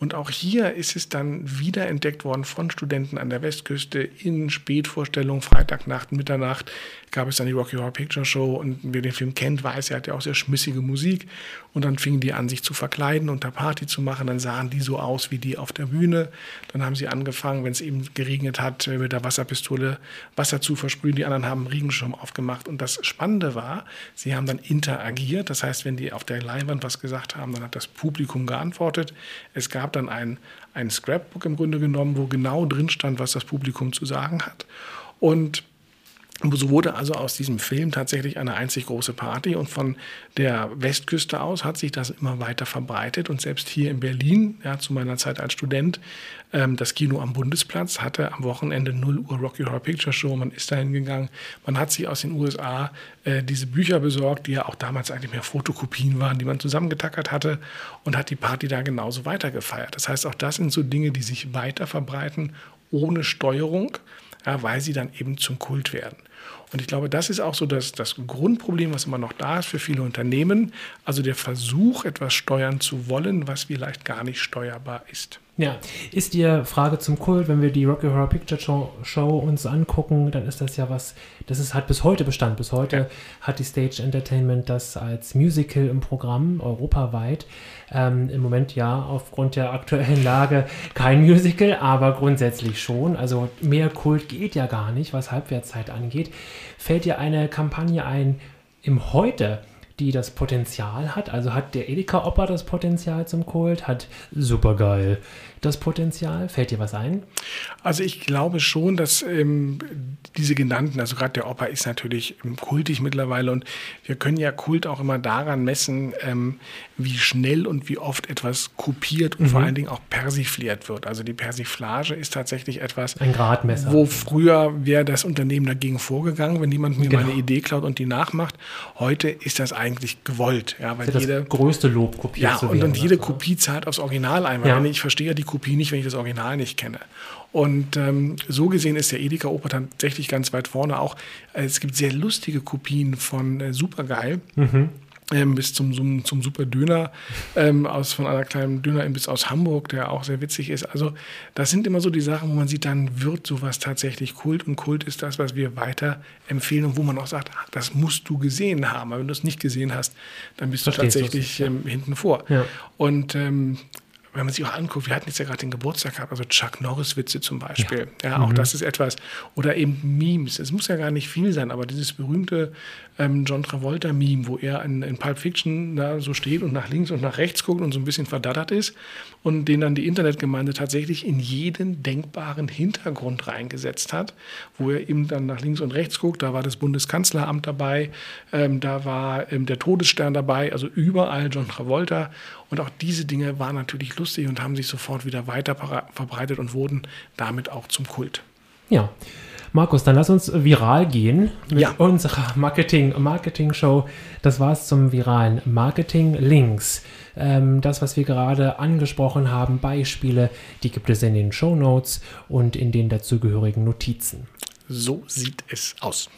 Und auch hier ist es dann wiederentdeckt worden von Studenten an der Westküste in Spätvorstellungen, Freitagnacht, Mitternacht gab es dann die Rocky Horror Picture Show. Und wer den Film kennt, weiß, er hat ja auch sehr schmissige Musik. Und dann fingen die an, sich zu verkleiden und da Party zu machen, dann sahen die so aus wie die auf der Bühne, dann haben sie angefangen, wenn es eben geregnet hat, mit der Wasserpistole Wasser zu versprühen, die anderen haben einen Regenschirm aufgemacht. Und das Spannende war, sie haben dann interagiert, das heißt, wenn die auf der Leinwand was gesagt haben, dann hat das Publikum geantwortet, es gab dann ein, ein Scrapbook im Grunde genommen, wo genau drin stand, was das Publikum zu sagen hat. Und so wurde also aus diesem Film tatsächlich eine einzig große Party und von der Westküste aus hat sich das immer weiter verbreitet. Und selbst hier in Berlin, ja, zu meiner Zeit als Student, ähm, das Kino am Bundesplatz hatte am Wochenende 0 Uhr Rocky Horror Picture Show, man ist dahin gegangen, man hat sich aus den USA äh, diese Bücher besorgt, die ja auch damals eigentlich mehr Fotokopien waren, die man zusammengetackert hatte und hat die Party da genauso weitergefeiert. Das heißt, auch das sind so Dinge, die sich weiter verbreiten ohne Steuerung, ja, weil sie dann eben zum Kult werden. Und ich glaube, das ist auch so das, das Grundproblem, was immer noch da ist für viele Unternehmen. Also der Versuch, etwas steuern zu wollen, was vielleicht gar nicht steuerbar ist. Ja, ist die Frage zum Kult, wenn wir die Rocky Horror Picture Show, Show, uns angucken, dann ist das ja was, das ist, hat bis heute Bestand. Bis heute ja. hat die Stage Entertainment das als Musical im Programm europaweit. Ähm, Im Moment ja aufgrund der aktuellen Lage kein Musical, aber grundsätzlich schon. Also mehr Kult geht ja gar nicht, was Halbwertszeit angeht. Fällt dir eine Kampagne ein im Heute? die das Potenzial hat. Also hat der Edeka-Opa das Potenzial zum Kult, hat Supergeil das Potenzial? Fällt dir was ein? Also ich glaube schon, dass ähm, diese genannten, also gerade der Opa ist natürlich kultig mittlerweile und wir können ja Kult auch immer daran messen, ähm, wie schnell und wie oft etwas kopiert und mhm. vor allen Dingen auch persifliert wird. Also die Persiflage ist tatsächlich etwas, Ein Gradmesser. wo früher wäre das Unternehmen dagegen vorgegangen, wenn jemand mir genau. meine Idee klaut und die nachmacht. Heute ist das eigentlich gewollt, ja, weil das jede größte Lob kopiert ja, und, und jede Kopie zahlt aufs Original ein. Ja. Ich verstehe die Kopie nicht, wenn ich das Original nicht kenne. Und ähm, so gesehen ist der Edeka Oper tatsächlich ganz weit vorne. Auch äh, es gibt sehr lustige Kopien von äh, Supergeil. Mhm. Ähm, bis zum, zum, zum Super Döner ähm, aus, von einer kleinen Dönerimbiss aus Hamburg, der auch sehr witzig ist. Also das sind immer so die Sachen, wo man sieht, dann wird sowas tatsächlich Kult und Kult ist das, was wir weiter empfehlen und wo man auch sagt, ach, das musst du gesehen haben. Aber wenn du es nicht gesehen hast, dann bist Verstehst du tatsächlich ähm, hinten vor. Ja. Und ähm, wenn man sich auch anguckt, wir hatten jetzt ja gerade den Geburtstag gehabt, also Chuck Norris-Witze zum Beispiel. Ja, ja auch mhm. das ist etwas. Oder eben Memes. Es muss ja gar nicht viel sein, aber dieses berühmte ähm, John Travolta-Meme, wo er in, in Pulp Fiction da so steht und nach links und nach rechts guckt und so ein bisschen verdattert ist und den dann die Internetgemeinde tatsächlich in jeden denkbaren Hintergrund reingesetzt hat, wo er eben dann nach links und rechts guckt. Da war das Bundeskanzleramt dabei, ähm, da war ähm, der Todesstern dabei, also überall John Travolta. Und auch diese Dinge waren natürlich lustig und haben sich sofort wieder weiter verbreitet und wurden damit auch zum Kult. Ja. Markus, dann lass uns viral gehen mit ja. unserer Marketing, Marketing Show. Das war es zum viralen Marketing Links. Ähm, das, was wir gerade angesprochen haben, Beispiele, die gibt es in den Show Notes und in den dazugehörigen Notizen. So sieht es aus.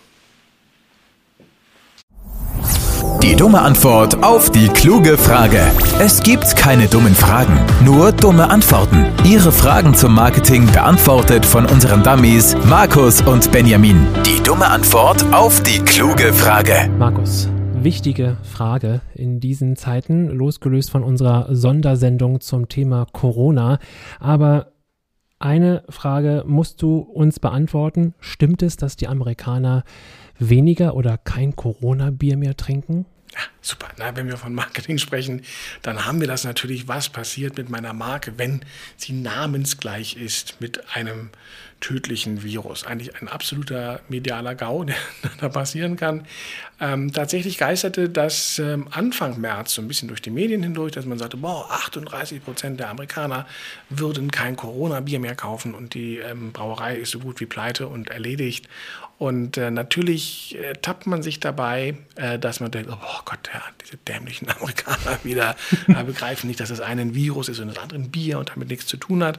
Die dumme Antwort auf die kluge Frage. Es gibt keine dummen Fragen, nur dumme Antworten. Ihre Fragen zum Marketing beantwortet von unseren Dummies Markus und Benjamin. Die dumme Antwort auf die kluge Frage. Markus, wichtige Frage in diesen Zeiten, losgelöst von unserer Sondersendung zum Thema Corona. Aber eine Frage musst du uns beantworten. Stimmt es, dass die Amerikaner weniger oder kein Corona-Bier mehr trinken? Ja, super. Na, wenn wir von Marketing sprechen, dann haben wir das natürlich, was passiert mit meiner Marke, wenn sie namensgleich ist mit einem tödlichen Virus. Eigentlich ein absoluter medialer GAU, der da passieren kann. Ähm, tatsächlich geisterte das ähm, Anfang März so ein bisschen durch die Medien hindurch, dass man sagte, boah, 38 Prozent der Amerikaner würden kein Corona-Bier mehr kaufen und die ähm, Brauerei ist so gut wie pleite und erledigt. Und äh, natürlich äh, tappt man sich dabei, äh, dass man denkt, oh Gott, ja, diese dämlichen Amerikaner wieder äh, begreifen nicht, dass das eine ein Virus ist und das andere ein Bier und damit nichts zu tun hat.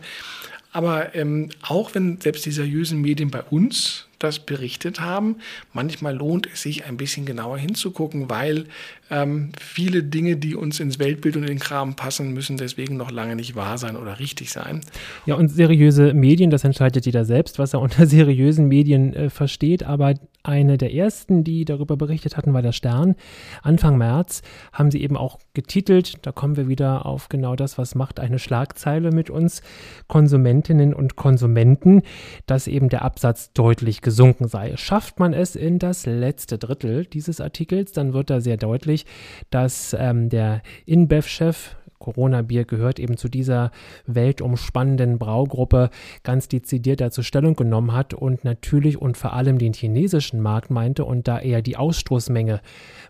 Aber ähm, auch wenn selbst die seriösen Medien bei uns das berichtet haben, manchmal lohnt es sich ein bisschen genauer hinzugucken, weil ähm, viele Dinge, die uns ins Weltbild und in den Kram passen, müssen deswegen noch lange nicht wahr sein oder richtig sein. Ja, und seriöse Medien, das entscheidet jeder selbst, was er unter seriösen Medien äh, versteht. Aber eine der ersten, die darüber berichtet hatten, war der Stern. Anfang März haben sie eben auch getitelt, da kommen wir wieder auf genau das, was macht eine Schlagzeile mit uns Konsumentinnen und Konsumenten, dass eben der Absatz deutlich gesunken sei. Schafft man es in das letzte Drittel dieses Artikels, dann wird da sehr deutlich, dass ähm, der InBev-Chef Corona-Bier gehört eben zu dieser weltumspannenden Braugruppe, ganz dezidiert dazu Stellung genommen hat und natürlich und vor allem den chinesischen Markt meinte und da eher die Ausstoßmenge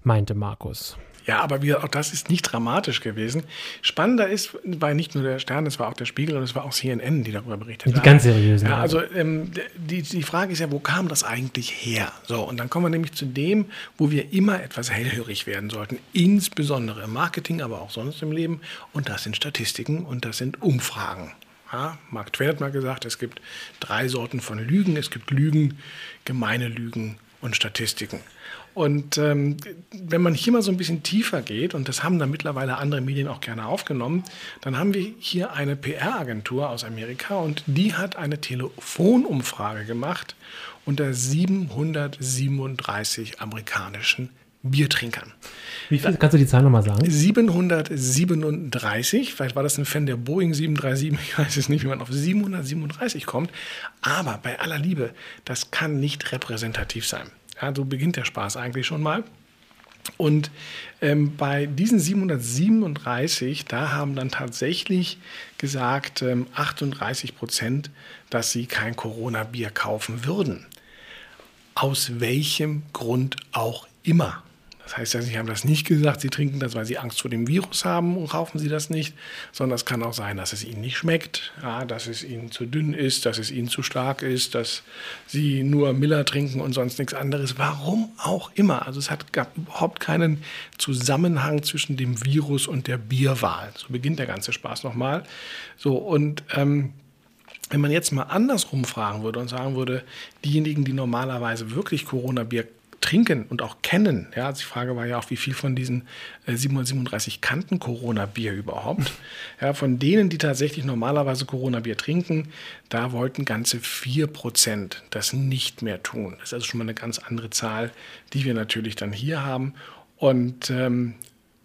meinte Markus. Ja, aber wie, auch das ist nicht dramatisch gewesen. Spannender ist, war nicht nur der Stern, es war auch der Spiegel und es war auch CNN, die darüber berichtet haben. Die ganz seriösen. Ja, also ähm, die, die Frage ist ja, wo kam das eigentlich her? So, und dann kommen wir nämlich zu dem, wo wir immer etwas hellhörig werden sollten, insbesondere im Marketing, aber auch sonst im Leben. Und das sind Statistiken und das sind Umfragen. Ja, Mark Twain hat mal gesagt, es gibt drei Sorten von Lügen. Es gibt Lügen, gemeine Lügen und Statistiken. Und ähm, wenn man hier mal so ein bisschen tiefer geht, und das haben dann mittlerweile andere Medien auch gerne aufgenommen, dann haben wir hier eine PR-Agentur aus Amerika und die hat eine Telefonumfrage gemacht unter 737 amerikanischen Biertrinkern. Wie viel? Kannst du die Zahl nochmal sagen? 737. Vielleicht war das ein Fan der Boeing 737. Ich weiß es nicht, wie man auf 737 kommt. Aber bei aller Liebe, das kann nicht repräsentativ sein. Ja, so beginnt der Spaß eigentlich schon mal. Und ähm, bei diesen 737, da haben dann tatsächlich gesagt ähm, 38 Prozent, dass sie kein Corona-Bier kaufen würden. Aus welchem Grund auch immer. Das heißt ja, sie haben das nicht gesagt, sie trinken das, weil sie Angst vor dem Virus haben und kaufen sie das nicht, sondern es kann auch sein, dass es ihnen nicht schmeckt, ja, dass es ihnen zu dünn ist, dass es ihnen zu stark ist, dass sie nur Miller trinken und sonst nichts anderes. Warum auch immer. Also es hat überhaupt keinen Zusammenhang zwischen dem Virus und der Bierwahl. So beginnt der ganze Spaß nochmal. So, und ähm, wenn man jetzt mal andersrum fragen würde und sagen würde, diejenigen, die normalerweise wirklich Corona-Bier trinken und auch kennen. Ja, also die Frage war ja auch, wie viel von diesen äh, 737 kannten Corona-Bier überhaupt. Ja, von denen, die tatsächlich normalerweise Corona-Bier trinken, da wollten ganze 4% das nicht mehr tun. Das ist also schon mal eine ganz andere Zahl, die wir natürlich dann hier haben. Und ähm,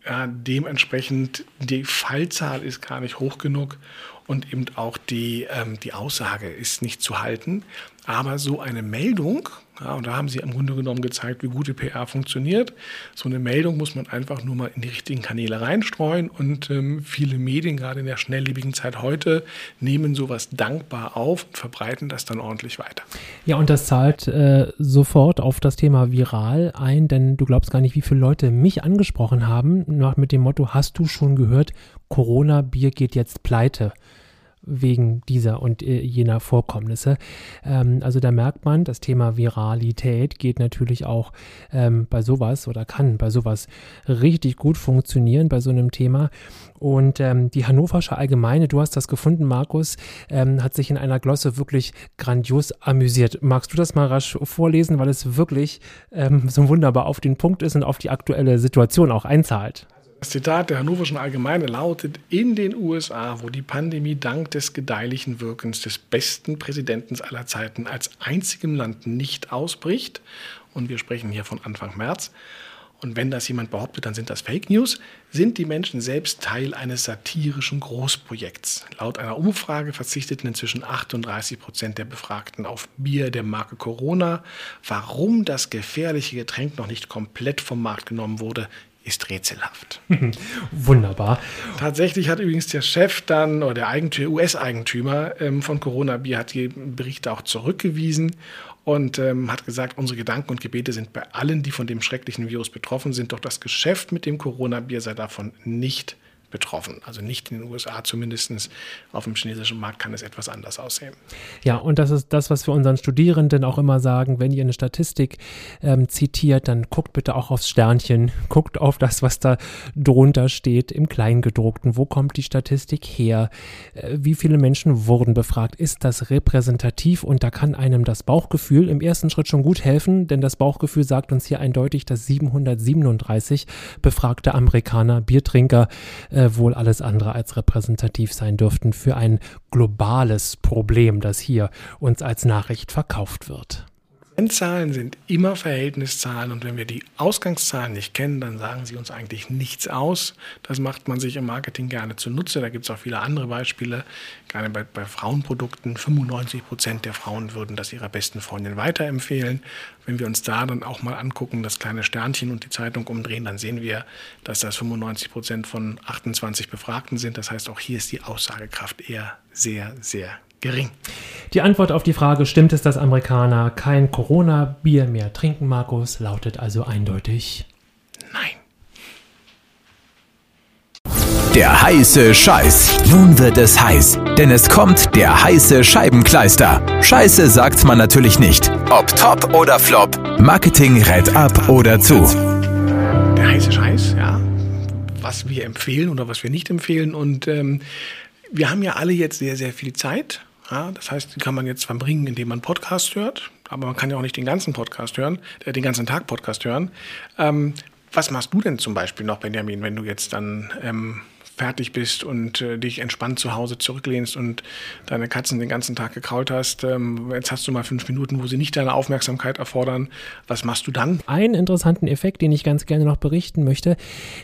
Ja, dementsprechend die Fallzahl ist gar nicht hoch genug und eben auch die, ähm, die Aussage ist nicht zu halten. Aber so eine Meldung, ja, und da haben sie im Grunde genommen gezeigt, wie gute PR funktioniert. So eine Meldung muss man einfach nur mal in die richtigen Kanäle reinstreuen und ähm, viele Medien, gerade in der schnelllebigen Zeit heute, nehmen sowas dankbar auf und verbreiten das dann ordentlich weiter. Ja, und das zahlt äh, sofort auf das Thema viral ein, denn du glaubst gar nicht, wie viele Leute mich angesprochen haben, nach mit dem Motto, hast du schon gehört, Corona-Bier geht jetzt pleite wegen dieser und äh, jener Vorkommnisse. Ähm, also da merkt man, das Thema Viralität geht natürlich auch ähm, bei sowas oder kann bei sowas richtig gut funktionieren bei so einem Thema. Und ähm, die Hannoversche Allgemeine, du hast das gefunden, Markus, ähm, hat sich in einer Glosse wirklich grandios amüsiert. Magst du das mal rasch vorlesen, weil es wirklich ähm, so wunderbar auf den Punkt ist und auf die aktuelle Situation auch einzahlt? Das Zitat der Hannoverschen Allgemeine lautet, in den USA, wo die Pandemie dank des gedeihlichen Wirkens des besten Präsidenten aller Zeiten als einzigem Land nicht ausbricht, und wir sprechen hier von Anfang März, und wenn das jemand behauptet, dann sind das Fake News, sind die Menschen selbst Teil eines satirischen Großprojekts. Laut einer Umfrage verzichteten inzwischen 38 Prozent der Befragten auf Bier der Marke Corona. Warum das gefährliche Getränk noch nicht komplett vom Markt genommen wurde, ist rätselhaft. Wunderbar. Tatsächlich hat übrigens der Chef dann, oder der US-Eigentümer ähm, von Corona Bier, hat die Berichte auch zurückgewiesen und ähm, hat gesagt, unsere Gedanken und Gebete sind bei allen, die von dem schrecklichen Virus betroffen sind, doch das Geschäft mit dem Corona-Bier sei davon nicht betroffen. Also nicht in den USA zumindest. Auf dem chinesischen Markt kann es etwas anders aussehen. Ja, und das ist das, was wir unseren Studierenden auch immer sagen. Wenn ihr eine Statistik ähm, zitiert, dann guckt bitte auch aufs Sternchen, guckt auf das, was da drunter steht im Kleingedruckten. Wo kommt die Statistik her? Äh, wie viele Menschen wurden befragt? Ist das repräsentativ? Und da kann einem das Bauchgefühl im ersten Schritt schon gut helfen, denn das Bauchgefühl sagt uns hier eindeutig, dass 737 befragte Amerikaner, Biertrinker, äh, wohl alles andere als repräsentativ sein dürften für ein globales Problem, das hier uns als Nachricht verkauft wird. Kennzahlen sind immer Verhältniszahlen und wenn wir die Ausgangszahlen nicht kennen, dann sagen sie uns eigentlich nichts aus. Das macht man sich im Marketing gerne zunutze. Da gibt es auch viele andere Beispiele, gerade bei, bei Frauenprodukten. 95 Prozent der Frauen würden das ihrer besten Freundin weiterempfehlen. Wenn wir uns da dann auch mal angucken, das kleine Sternchen und die Zeitung umdrehen, dann sehen wir, dass das 95 Prozent von 28 Befragten sind. Das heißt, auch hier ist die Aussagekraft eher sehr, sehr gering. Die Antwort auf die Frage, stimmt es, dass Amerikaner kein Corona-Bier mehr trinken, Markus, lautet also eindeutig Nein. Der heiße Scheiß. Nun wird es heiß, denn es kommt der heiße Scheibenkleister. Scheiße sagt man natürlich nicht. Ob top oder flop, Marketing rät ab oder zu. Der heiße Scheiß, ja. Was wir empfehlen oder was wir nicht empfehlen. Und ähm, wir haben ja alle jetzt sehr, sehr viel Zeit ja, das heißt, die kann man jetzt verbringen, indem man Podcast hört, aber man kann ja auch nicht den ganzen Podcast hören, äh, den ganzen Tag Podcast hören. Ähm, was machst du denn zum Beispiel noch, Benjamin, wenn du jetzt dann ähm, fertig bist und äh, dich entspannt zu Hause zurücklehnst und deine Katzen den ganzen Tag gekrault hast, ähm, jetzt hast du mal fünf Minuten, wo sie nicht deine Aufmerksamkeit erfordern. Was machst du dann? Einen interessanten Effekt, den ich ganz gerne noch berichten möchte.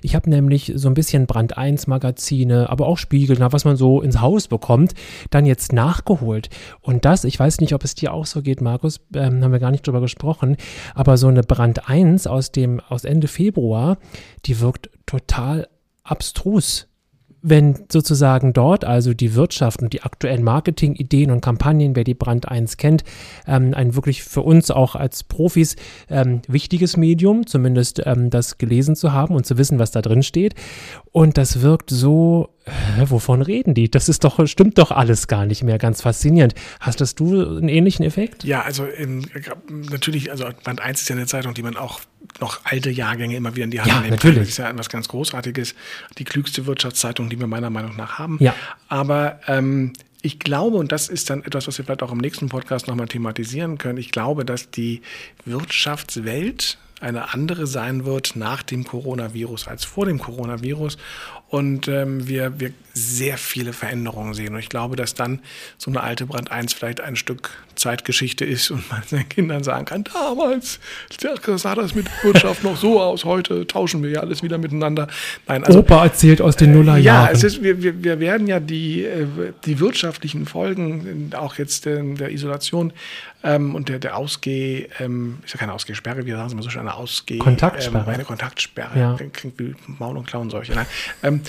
Ich habe nämlich so ein bisschen Brand 1 Magazine, aber auch Spiegel, na, was man so ins Haus bekommt, dann jetzt nachgeholt. Und das, ich weiß nicht, ob es dir auch so geht, Markus, ähm, haben wir gar nicht drüber gesprochen, aber so eine Brand 1 aus dem, aus Ende Februar, die wirkt total abstrus wenn sozusagen dort also die Wirtschaft und die aktuellen Marketingideen und Kampagnen, wer die Brand 1 kennt, ähm, ein wirklich für uns auch als Profis ähm, wichtiges Medium, zumindest ähm, das gelesen zu haben und zu wissen, was da drin steht. Und das wirkt so, äh, wovon reden die? Das ist doch, stimmt doch alles gar nicht mehr. Ganz faszinierend. Hast das du einen ähnlichen Effekt? Ja, also ähm, natürlich, also Band 1 ist ja eine Zeitung, die man auch noch alte Jahrgänge immer wieder in die Hand ja, nehmen natürlich. kann. Das ist ja etwas ganz Großartiges. Die klügste Wirtschaftszeitung, die wir meiner Meinung nach haben. Ja. Aber ähm, ich glaube, und das ist dann etwas, was wir vielleicht auch im nächsten Podcast nochmal thematisieren können, ich glaube, dass die Wirtschaftswelt eine andere sein wird nach dem Coronavirus als vor dem Coronavirus und ähm, wir, wir sehr viele Veränderungen sehen. Und ich glaube, dass dann so eine alte Brand 1 vielleicht ein Stück Zeitgeschichte ist und man seinen Kindern sagen kann, damals sah das mit Wirtschaft noch so aus, heute tauschen wir ja alles wieder miteinander. Nein, also, Opa erzählt aus den Nullerjahren. Ja, es ist, wir, wir, wir werden ja die, äh, die wirtschaftlichen Folgen, auch jetzt der, der Isolation ähm, und der, der Ausgeh, ähm, ist ja keine Ausgehsperre, wie sagen Sie mal so schön, eine Ausgeh... Kontaktsperre. Ähm, eine Kontaktsperre. Ja. Maul- und Klauenseuche. Nein. Ähm,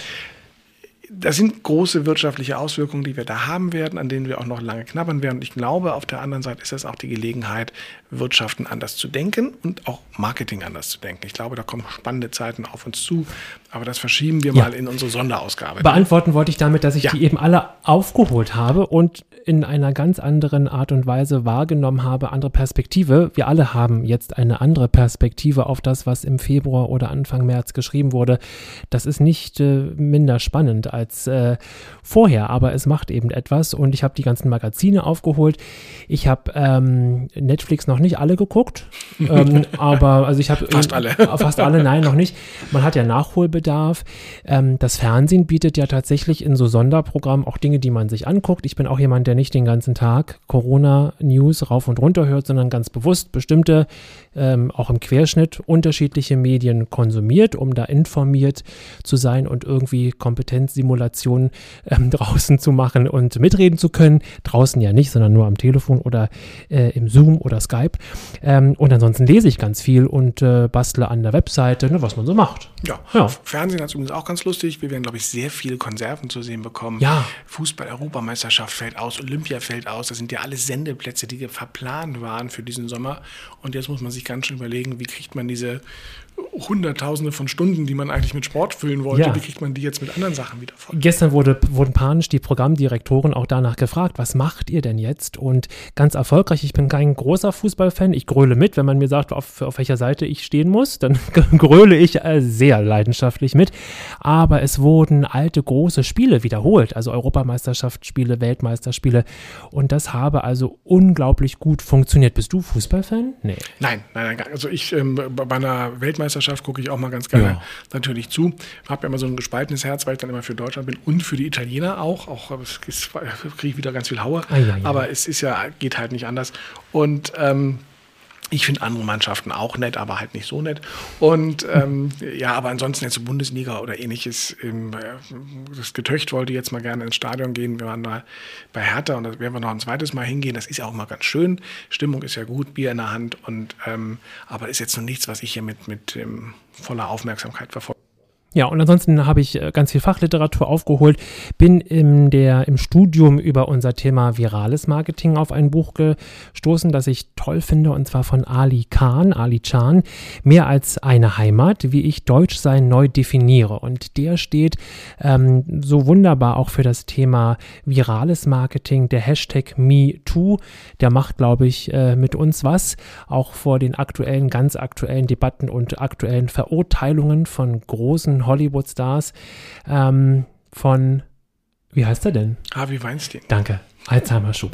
das sind große wirtschaftliche Auswirkungen, die wir da haben werden, an denen wir auch noch lange knabbern werden. Ich glaube, auf der anderen Seite ist es auch die Gelegenheit, Wirtschaften anders zu denken und auch Marketing anders zu denken. Ich glaube, da kommen spannende Zeiten auf uns zu, aber das verschieben wir ja. mal in unsere Sonderausgabe. Beantworten wollte ich damit, dass ich ja. die eben alle aufgeholt habe und in einer ganz anderen Art und Weise wahrgenommen habe, andere Perspektive. Wir alle haben jetzt eine andere Perspektive auf das, was im Februar oder Anfang März geschrieben wurde. Das ist nicht äh, minder spannend als äh, vorher, aber es macht eben etwas und ich habe die ganzen Magazine aufgeholt. Ich habe ähm, Netflix noch nicht alle geguckt, ähm, aber also ich habe fast alle. fast alle, nein, noch nicht. Man hat ja Nachholbedarf. Ähm, das Fernsehen bietet ja tatsächlich in so Sonderprogrammen auch Dinge, die man sich anguckt. Ich bin auch jemand, der nicht den ganzen Tag Corona-News rauf und runter hört, sondern ganz bewusst bestimmte, ähm, auch im Querschnitt, unterschiedliche Medien konsumiert, um da informiert zu sein und irgendwie Kompetenzsimulationen ähm, draußen zu machen und mitreden zu können. Draußen ja nicht, sondern nur am Telefon oder äh, im Zoom oder Skype. Ähm, und ansonsten lese ich ganz viel und äh, bastle an der Webseite, ne, was man so macht. Ja, ja. Fernsehen hat es übrigens auch ganz lustig. Wir werden, glaube ich, sehr viele Konserven zu sehen bekommen. Ja. Fußball-Europameisterschaft fällt aus, Olympia fällt aus. Das sind ja alle Sendeplätze, die verplant waren für diesen Sommer. Und jetzt muss man sich ganz schön überlegen, wie kriegt man diese Hunderttausende von Stunden, die man eigentlich mit Sport füllen wollte, ja. wie kriegt man die jetzt mit anderen Sachen wieder voll? Gestern wurde, wurden panisch die Programmdirektoren auch danach gefragt, was macht ihr denn jetzt? Und ganz erfolgreich, ich bin kein großer Fußballfan, ich gröle mit, wenn man mir sagt, auf, auf welcher Seite ich stehen muss, dann gröle ich äh, sehr leidenschaftlich mit. Aber es wurden alte große Spiele wiederholt, also Europameisterschaftsspiele, Weltmeisterspiele. Und das habe also unglaublich gut funktioniert. Bist du Fußballfan? Nee. Nein, nein, nein. Also ich ähm, bei einer Weltmeisterschaft Weltmeisterschaft gucke ich auch mal ganz gerne ja. natürlich zu. Habe ja immer so ein gespaltenes Herz, weil ich dann immer für Deutschland bin und für die Italiener auch. Auch kriege ich wieder ganz viel Haue. Ah, ja, ja. Aber es ist ja, geht halt nicht anders. Und ähm, ich finde andere Mannschaften auch nett, aber halt nicht so nett. Und ähm, ja, aber ansonsten jetzt Bundesliga oder ähnliches. Ähm, das Getöcht wollte jetzt mal gerne ins Stadion gehen. Wir waren da bei Hertha und da werden wir noch ein zweites Mal hingehen. Das ist ja auch mal ganz schön. Stimmung ist ja gut, Bier in der Hand. Und ähm, aber ist jetzt noch nichts, was ich hier mit, mit ähm, voller Aufmerksamkeit verfolge. Ja, und ansonsten habe ich äh, ganz viel Fachliteratur aufgeholt, bin in der, im Studium über unser Thema virales Marketing auf ein Buch gestoßen, das ich toll finde, und zwar von Ali Khan, Ali Chan, Mehr als eine Heimat, wie ich Deutschsein neu definiere. Und der steht ähm, so wunderbar auch für das Thema virales Marketing, der Hashtag MeToo, der macht, glaube ich, äh, mit uns was, auch vor den aktuellen, ganz aktuellen Debatten und aktuellen Verurteilungen von großen Hollywood-Stars ähm, von, wie heißt er denn? Harvey Weinstein. Danke. Alzheimer-Schub.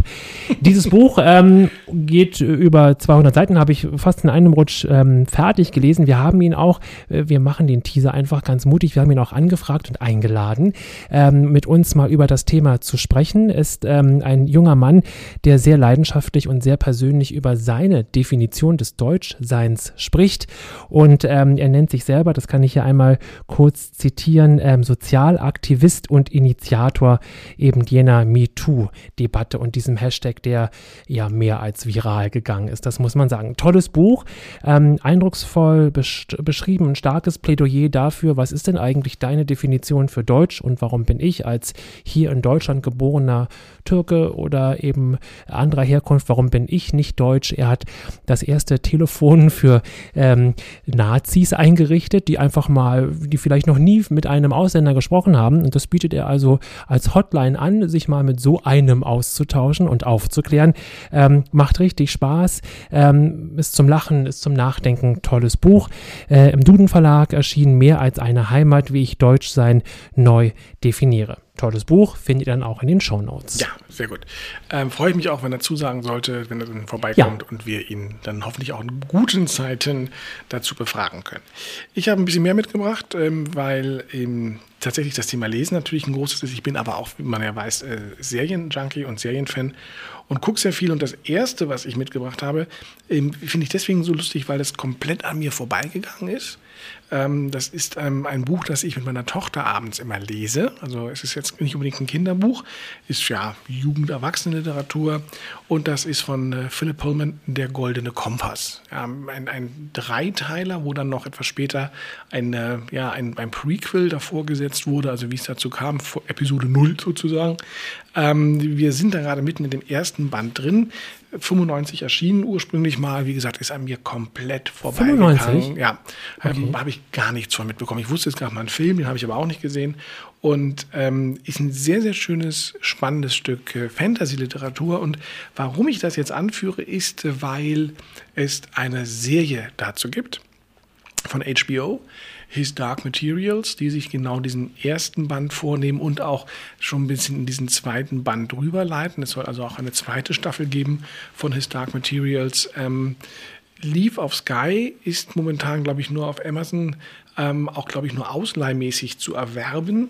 Dieses Buch ähm, geht über 200 Seiten, habe ich fast in einem Rutsch ähm, fertig gelesen. Wir haben ihn auch, äh, wir machen den Teaser einfach ganz mutig, wir haben ihn auch angefragt und eingeladen, ähm, mit uns mal über das Thema zu sprechen. Ist ähm, ein junger Mann, der sehr leidenschaftlich und sehr persönlich über seine Definition des Deutschseins spricht. Und ähm, er nennt sich selber, das kann ich hier einmal kurz zitieren, ähm, Sozialaktivist und Initiator eben jener MeToo. Debatte und diesem Hashtag, der ja mehr als viral gegangen ist. Das muss man sagen. Tolles Buch, ähm, eindrucksvoll beschrieben, ein starkes Plädoyer dafür, was ist denn eigentlich deine Definition für Deutsch und warum bin ich als hier in Deutschland geborener Türke oder eben anderer Herkunft, warum bin ich nicht deutsch? Er hat das erste Telefon für ähm, Nazis eingerichtet, die einfach mal, die vielleicht noch nie mit einem Ausländer gesprochen haben. Und das bietet er also als Hotline an, sich mal mit so einem auszutauschen und aufzuklären. Ähm, macht richtig Spaß, ähm, ist zum Lachen, ist zum Nachdenken, tolles Buch. Äh, Im Duden Verlag erschien mehr als eine Heimat, wie ich Deutsch sein neu definiere. Tolles Buch, findet ihr dann auch in den Show Notes. Ja, sehr gut. Ähm, freue ich mich auch, wenn er zusagen sollte, wenn er dann vorbeikommt ja. und wir ihn dann hoffentlich auch in guten Zeiten dazu befragen können. Ich habe ein bisschen mehr mitgebracht, ähm, weil ähm, tatsächlich das Thema Lesen natürlich ein großes ist. Ich bin aber auch, wie man ja weiß, äh, Serienjunkie und Serienfan und gucke sehr viel. Und das erste, was ich mitgebracht habe, ähm, finde ich deswegen so lustig, weil das komplett an mir vorbeigegangen ist. Ähm, das ist ähm, ein Buch, das ich mit meiner Tochter abends immer lese. Also es ist jetzt nicht unbedingt ein Kinderbuch, ist ja Jugend-Erwachsene-Literatur. Und das ist von äh, Philip Pullman, Der Goldene Kompass. Ja, ein, ein Dreiteiler, wo dann noch etwas später ein, äh, ja, ein, ein Prequel davor gesetzt wurde, also wie es dazu kam, Episode 0 sozusagen. Ähm, wir sind da gerade mitten in dem ersten Band drin. 95 erschienen ursprünglich mal. Wie gesagt, ist an mir komplett vorbeigegangen. Ja, ähm, okay. habe ich gar nichts von mitbekommen. Ich wusste jetzt gerade mal einen Film, den habe ich aber auch nicht gesehen. Und ähm, ist ein sehr, sehr schönes, spannendes Stück äh, Fantasy-Literatur. Und warum ich das jetzt anführe, ist, weil es eine Serie dazu gibt von HBO. His Dark Materials, die sich genau diesen ersten Band vornehmen und auch schon ein bisschen in diesen zweiten Band rüberleiten. Es soll also auch eine zweite Staffel geben von His Dark Materials. Ähm, Leave of Sky ist momentan, glaube ich, nur auf Amazon, ähm, auch, glaube ich, nur ausleihmäßig zu erwerben.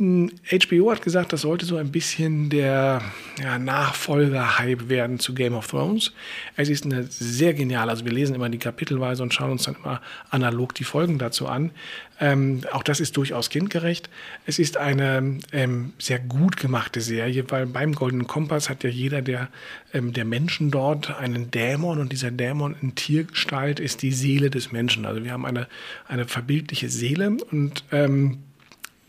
HBO hat gesagt, das sollte so ein bisschen der ja, Nachfolger-Hype werden zu Game of Thrones. Es ist eine sehr geniale, also wir lesen immer die Kapitelweise und schauen uns dann immer analog die Folgen dazu an. Ähm, auch das ist durchaus kindgerecht. Es ist eine ähm, sehr gut gemachte Serie, weil beim Goldenen Kompass hat ja jeder der, ähm, der Menschen dort einen Dämon und dieser Dämon in Tiergestalt ist die Seele des Menschen. Also wir haben eine, eine verbildliche Seele und ähm,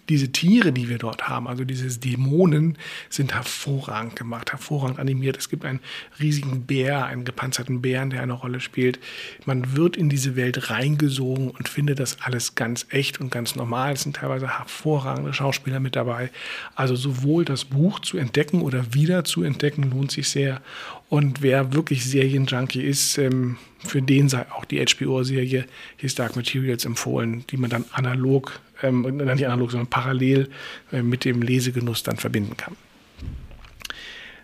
diese Tiere, die wir dort haben, also diese Dämonen, sind hervorragend gemacht, hervorragend animiert. Es gibt einen riesigen Bär, einen gepanzerten Bären, der eine Rolle spielt. Man wird in diese Welt reingesogen und findet das alles ganz echt und ganz normal. Es sind teilweise hervorragende Schauspieler mit dabei. Also sowohl das Buch zu entdecken oder wieder zu entdecken, lohnt sich sehr. Und wer wirklich Serienjunkie ist, ähm, für den sei auch die HBO-Serie His Dark Materials empfohlen, die man dann analog ähm, nicht analog, sondern parallel äh, mit dem Lesegenuss dann verbinden kann.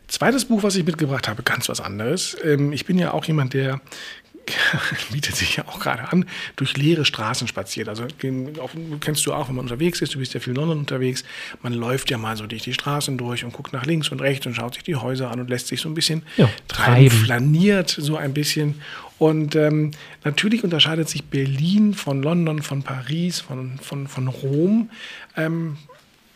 Zweites Buch, was ich mitgebracht habe, ganz was anderes. Ähm, ich bin ja auch jemand, der bietet sich ja auch gerade an, durch leere Straßen spaziert. Also kennst du auch, wenn man unterwegs ist, du bist ja viel in London unterwegs, man läuft ja mal so durch die Straßen durch und guckt nach links und rechts und schaut sich die Häuser an und lässt sich so ein bisschen ja, treiben, flaniert so ein bisschen. Und ähm, natürlich unterscheidet sich Berlin von London, von Paris, von, von, von Rom. Ähm,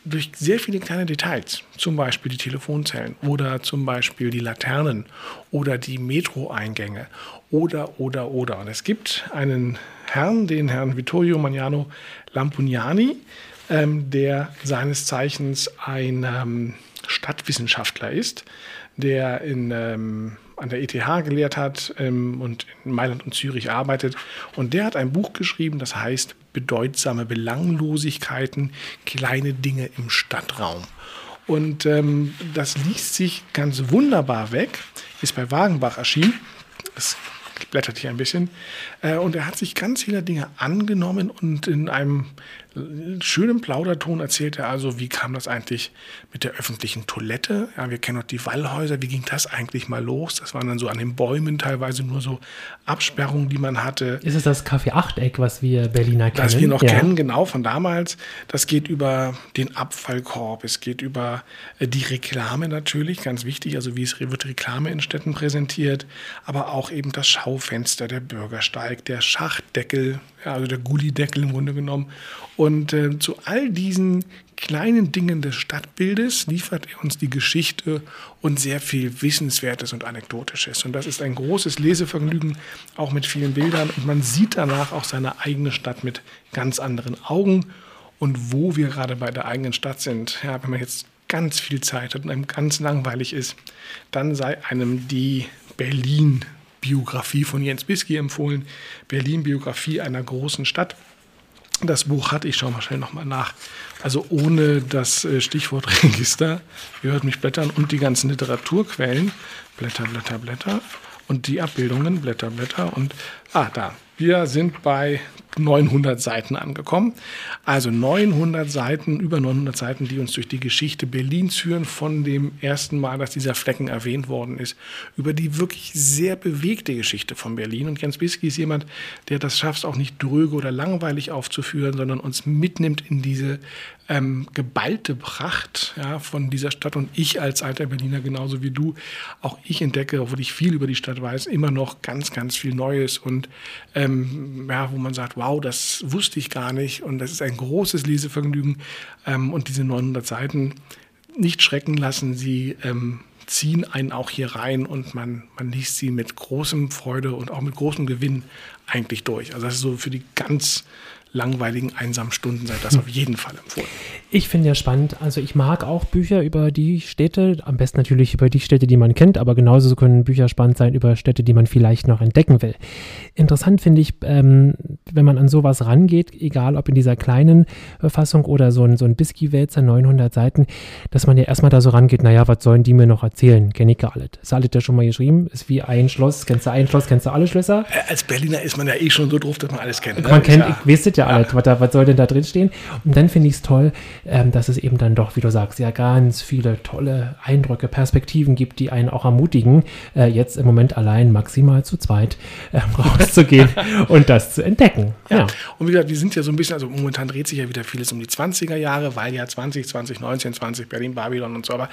durch sehr viele kleine Details, zum Beispiel die Telefonzellen oder zum Beispiel die Laternen oder die Metro-Eingänge oder, oder, oder. Und es gibt einen Herrn, den Herrn Vittorio Magnano Lampugnani, ähm, der seines Zeichens ein ähm, Stadtwissenschaftler ist, der in, ähm, an der ETH gelehrt hat ähm, und in Mailand und Zürich arbeitet. Und der hat ein Buch geschrieben, das heißt Bedeutsame Belanglosigkeiten, kleine Dinge im Stadtraum. Und ähm, das liest sich ganz wunderbar weg, ist bei Wagenbach erschienen. Das blättert hier ein bisschen. Äh, und er hat sich ganz vieler Dinge angenommen und in einem schönen Plauderton erzählt er also, wie kam das eigentlich mit der öffentlichen Toilette? Ja, wir kennen noch die Wallhäuser, wie ging das eigentlich mal los? Das waren dann so an den Bäumen teilweise nur so Absperrungen, die man hatte. Ist es das Café Achteck, was wir Berliner kennen? Was wir noch ja. kennen, genau, von damals. Das geht über den Abfallkorb, es geht über äh, die Reklame natürlich, ganz wichtig, also wie es wird Reklame in Städten präsentiert, aber auch eben das Schaufenster, der Bürgersteig, der Schachtdeckel, also der Gullideckel im Grunde genommen. Und äh, zu all diesen kleinen Dingen des Stadtbildes liefert er uns die Geschichte und sehr viel Wissenswertes und Anekdotisches. Und das ist ein großes Lesevergnügen, auch mit vielen Bildern. Und man sieht danach auch seine eigene Stadt mit ganz anderen Augen. Und wo wir gerade bei der eigenen Stadt sind, ja, wenn man jetzt ganz viel Zeit hat und einem ganz langweilig ist, dann sei einem die Berlin Biografie von Jens Bisky empfohlen. Berlin Biografie einer großen Stadt. Das Buch hat, ich schaue mal schnell nochmal nach, also ohne das äh, Stichwort Register, ihr hört mich blättern und die ganzen Literaturquellen, Blätter, Blätter, Blätter und die Abbildungen, Blätter, Blätter und, ah, da, Wir sind bei 900 Seiten angekommen. Also 900 Seiten, über 900 Seiten, die uns durch die Geschichte Berlins führen, von dem ersten Mal, dass dieser Flecken erwähnt worden ist, über die wirklich sehr bewegte Geschichte von Berlin. Und Jens Bisky ist jemand, der das schafft, auch nicht dröge oder langweilig aufzuführen, sondern uns mitnimmt in diese ähm, geballte Pracht ja, von dieser Stadt. Und ich als alter Berliner, genauso wie du, auch ich entdecke, obwohl ich viel über die Stadt weiß, immer noch ganz, ganz viel Neues. Und ähm, ja, wo man sagt, wow, das wusste ich gar nicht. Und das ist ein großes Lesevergnügen. Ähm, und diese 900 Seiten nicht schrecken lassen, sie ähm, ziehen einen auch hier rein und man, man liest sie mit großem Freude und auch mit großem Gewinn eigentlich durch. Also das ist so für die ganz langweiligen, einsamen Stunden sei das hm. auf jeden Fall empfohlen. Ich finde ja spannend. Also ich mag auch Bücher über die Städte, am besten natürlich über die Städte, die man kennt, aber genauso können Bücher spannend sein über Städte, die man vielleicht noch entdecken will. Interessant finde ich, ähm, wenn man an sowas rangeht, egal ob in dieser kleinen äh, Fassung oder so ein, so ein Bisky-Wälzer, 900 Seiten, dass man ja erstmal da so rangeht, naja, was sollen die mir noch erzählen? Kenne ich gar alles. Ist alles ja schon mal geschrieben, ist wie ein Schloss. Kennst du ein Schloss, kennst du alle Schlösser? Äh, als Berliner ist man ja eh schon so drauf, dass man alles kennt. Ne? Man kennt, ja. ich weiß ja, ja. was, da, was soll denn da drin stehen? Und dann finde ich es toll, ähm, dass es eben dann doch, wie du sagst, ja ganz viele tolle Eindrücke, Perspektiven gibt, die einen auch ermutigen, äh, jetzt im Moment allein maximal zu zweit äh, rauszugehen und das zu entdecken. Ja. ja. Und wie gesagt, wir sind ja so ein bisschen, also momentan dreht sich ja wieder vieles um die 20er Jahre, weil ja 20, 20, 19, 20, Berlin, Babylon und so, aber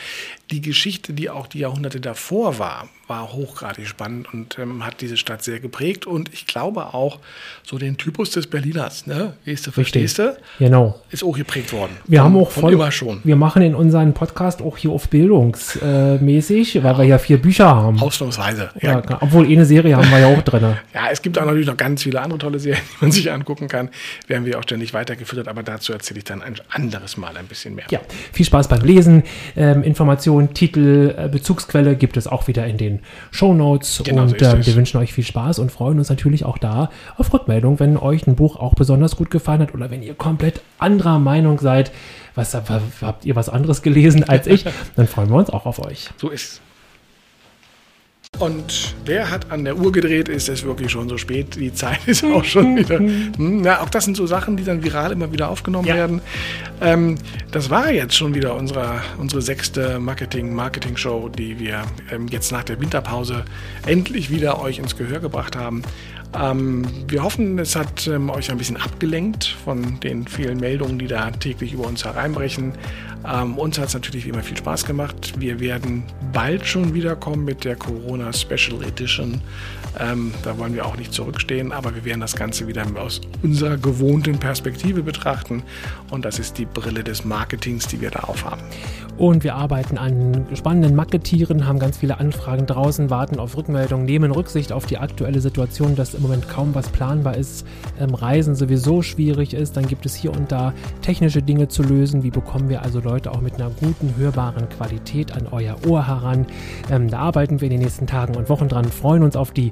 die Geschichte, die auch die Jahrhunderte davor war, war hochgradig spannend und ähm, hat diese Stadt sehr geprägt und ich glaube auch so den Typus des Berliners, ne? Weißt du, verstehst du? Genau. Ist auch geprägt worden. Wir haben auch voll, immer schon. Wir machen in unserem Podcast auch hier auf bildungsmäßig, äh, weil wir ja vier Bücher haben. Ausnahmsweise. Ja. ja. obwohl eine Serie haben wir ja auch drin. Ja, es gibt auch natürlich noch ganz viele andere tolle Serien, die man sich angucken kann. Werden wir auch ständig weitergefüttert, aber dazu erzähle ich dann ein anderes Mal ein bisschen mehr. Ja, viel Spaß beim Lesen. Ähm, Informationen, Titel, äh, Bezugsquelle gibt es auch wieder in den Show Notes. Genau und so äh, wir wünschen euch viel Spaß und freuen uns natürlich auch da auf Rückmeldung, wenn euch ein Buch auch besonders gut gefallen hat oder wenn ihr komplett anderer Meinung seid. Was, habt ihr was anderes gelesen als ich? Dann freuen wir uns auch auf euch. So ist und wer hat an der Uhr gedreht? Ist es wirklich schon so spät? Die Zeit ist auch schon wieder. Hm, ja, auch das sind so Sachen, die dann viral immer wieder aufgenommen ja. werden. Ähm, das war jetzt schon wieder unsere, unsere sechste Marketing-Marketing-Show, die wir ähm, jetzt nach der Winterpause endlich wieder euch ins Gehör gebracht haben. Ähm, wir hoffen, es hat ähm, euch ein bisschen abgelenkt von den vielen Meldungen, die da täglich über uns hereinbrechen. Ähm, uns hat es natürlich wie immer viel Spaß gemacht. Wir werden bald schon wiederkommen mit der Corona Special Edition. Ähm, da wollen wir auch nicht zurückstehen, aber wir werden das Ganze wieder aus unserer gewohnten Perspektive betrachten. Und das ist die Brille des Marketings, die wir da aufhaben. Und wir arbeiten an spannenden Marketieren, haben ganz viele Anfragen draußen, warten auf Rückmeldungen, nehmen Rücksicht auf die aktuelle Situation, dass im Moment kaum was planbar ist, ähm, Reisen sowieso schwierig ist. Dann gibt es hier und da technische Dinge zu lösen. Wie bekommen wir also Leute auch mit einer guten, hörbaren Qualität an euer Ohr heran? Ähm, da arbeiten wir in den nächsten Tagen und Wochen dran, freuen uns auf die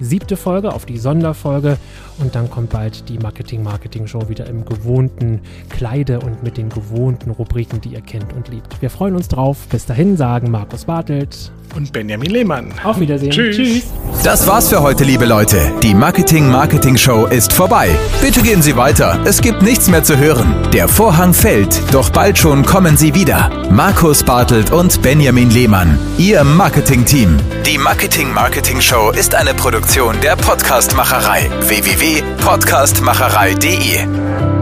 siebte Folge, auf die Sonderfolge. Und dann kommt bald die Marketing-Marketing-Show wieder im gewohnten Kleide und mit den gewohnten Rubriken, die ihr kennt und liebt. Wir freuen uns drauf. Bis dahin sagen Markus Bartelt und Benjamin Lehmann. Auf Wiedersehen. Tschüss. Tschüss. Das war's für heute, liebe Leute. Die Marketing Marketing Show ist vorbei. Bitte gehen Sie weiter. Es gibt nichts mehr zu hören. Der Vorhang fällt, doch bald schon kommen Sie wieder. Markus Bartelt und Benjamin Lehmann, Ihr Marketing-Team. Die Marketing Marketing Show ist eine Produktion der Podcastmacherei. www.podcastmacherei.de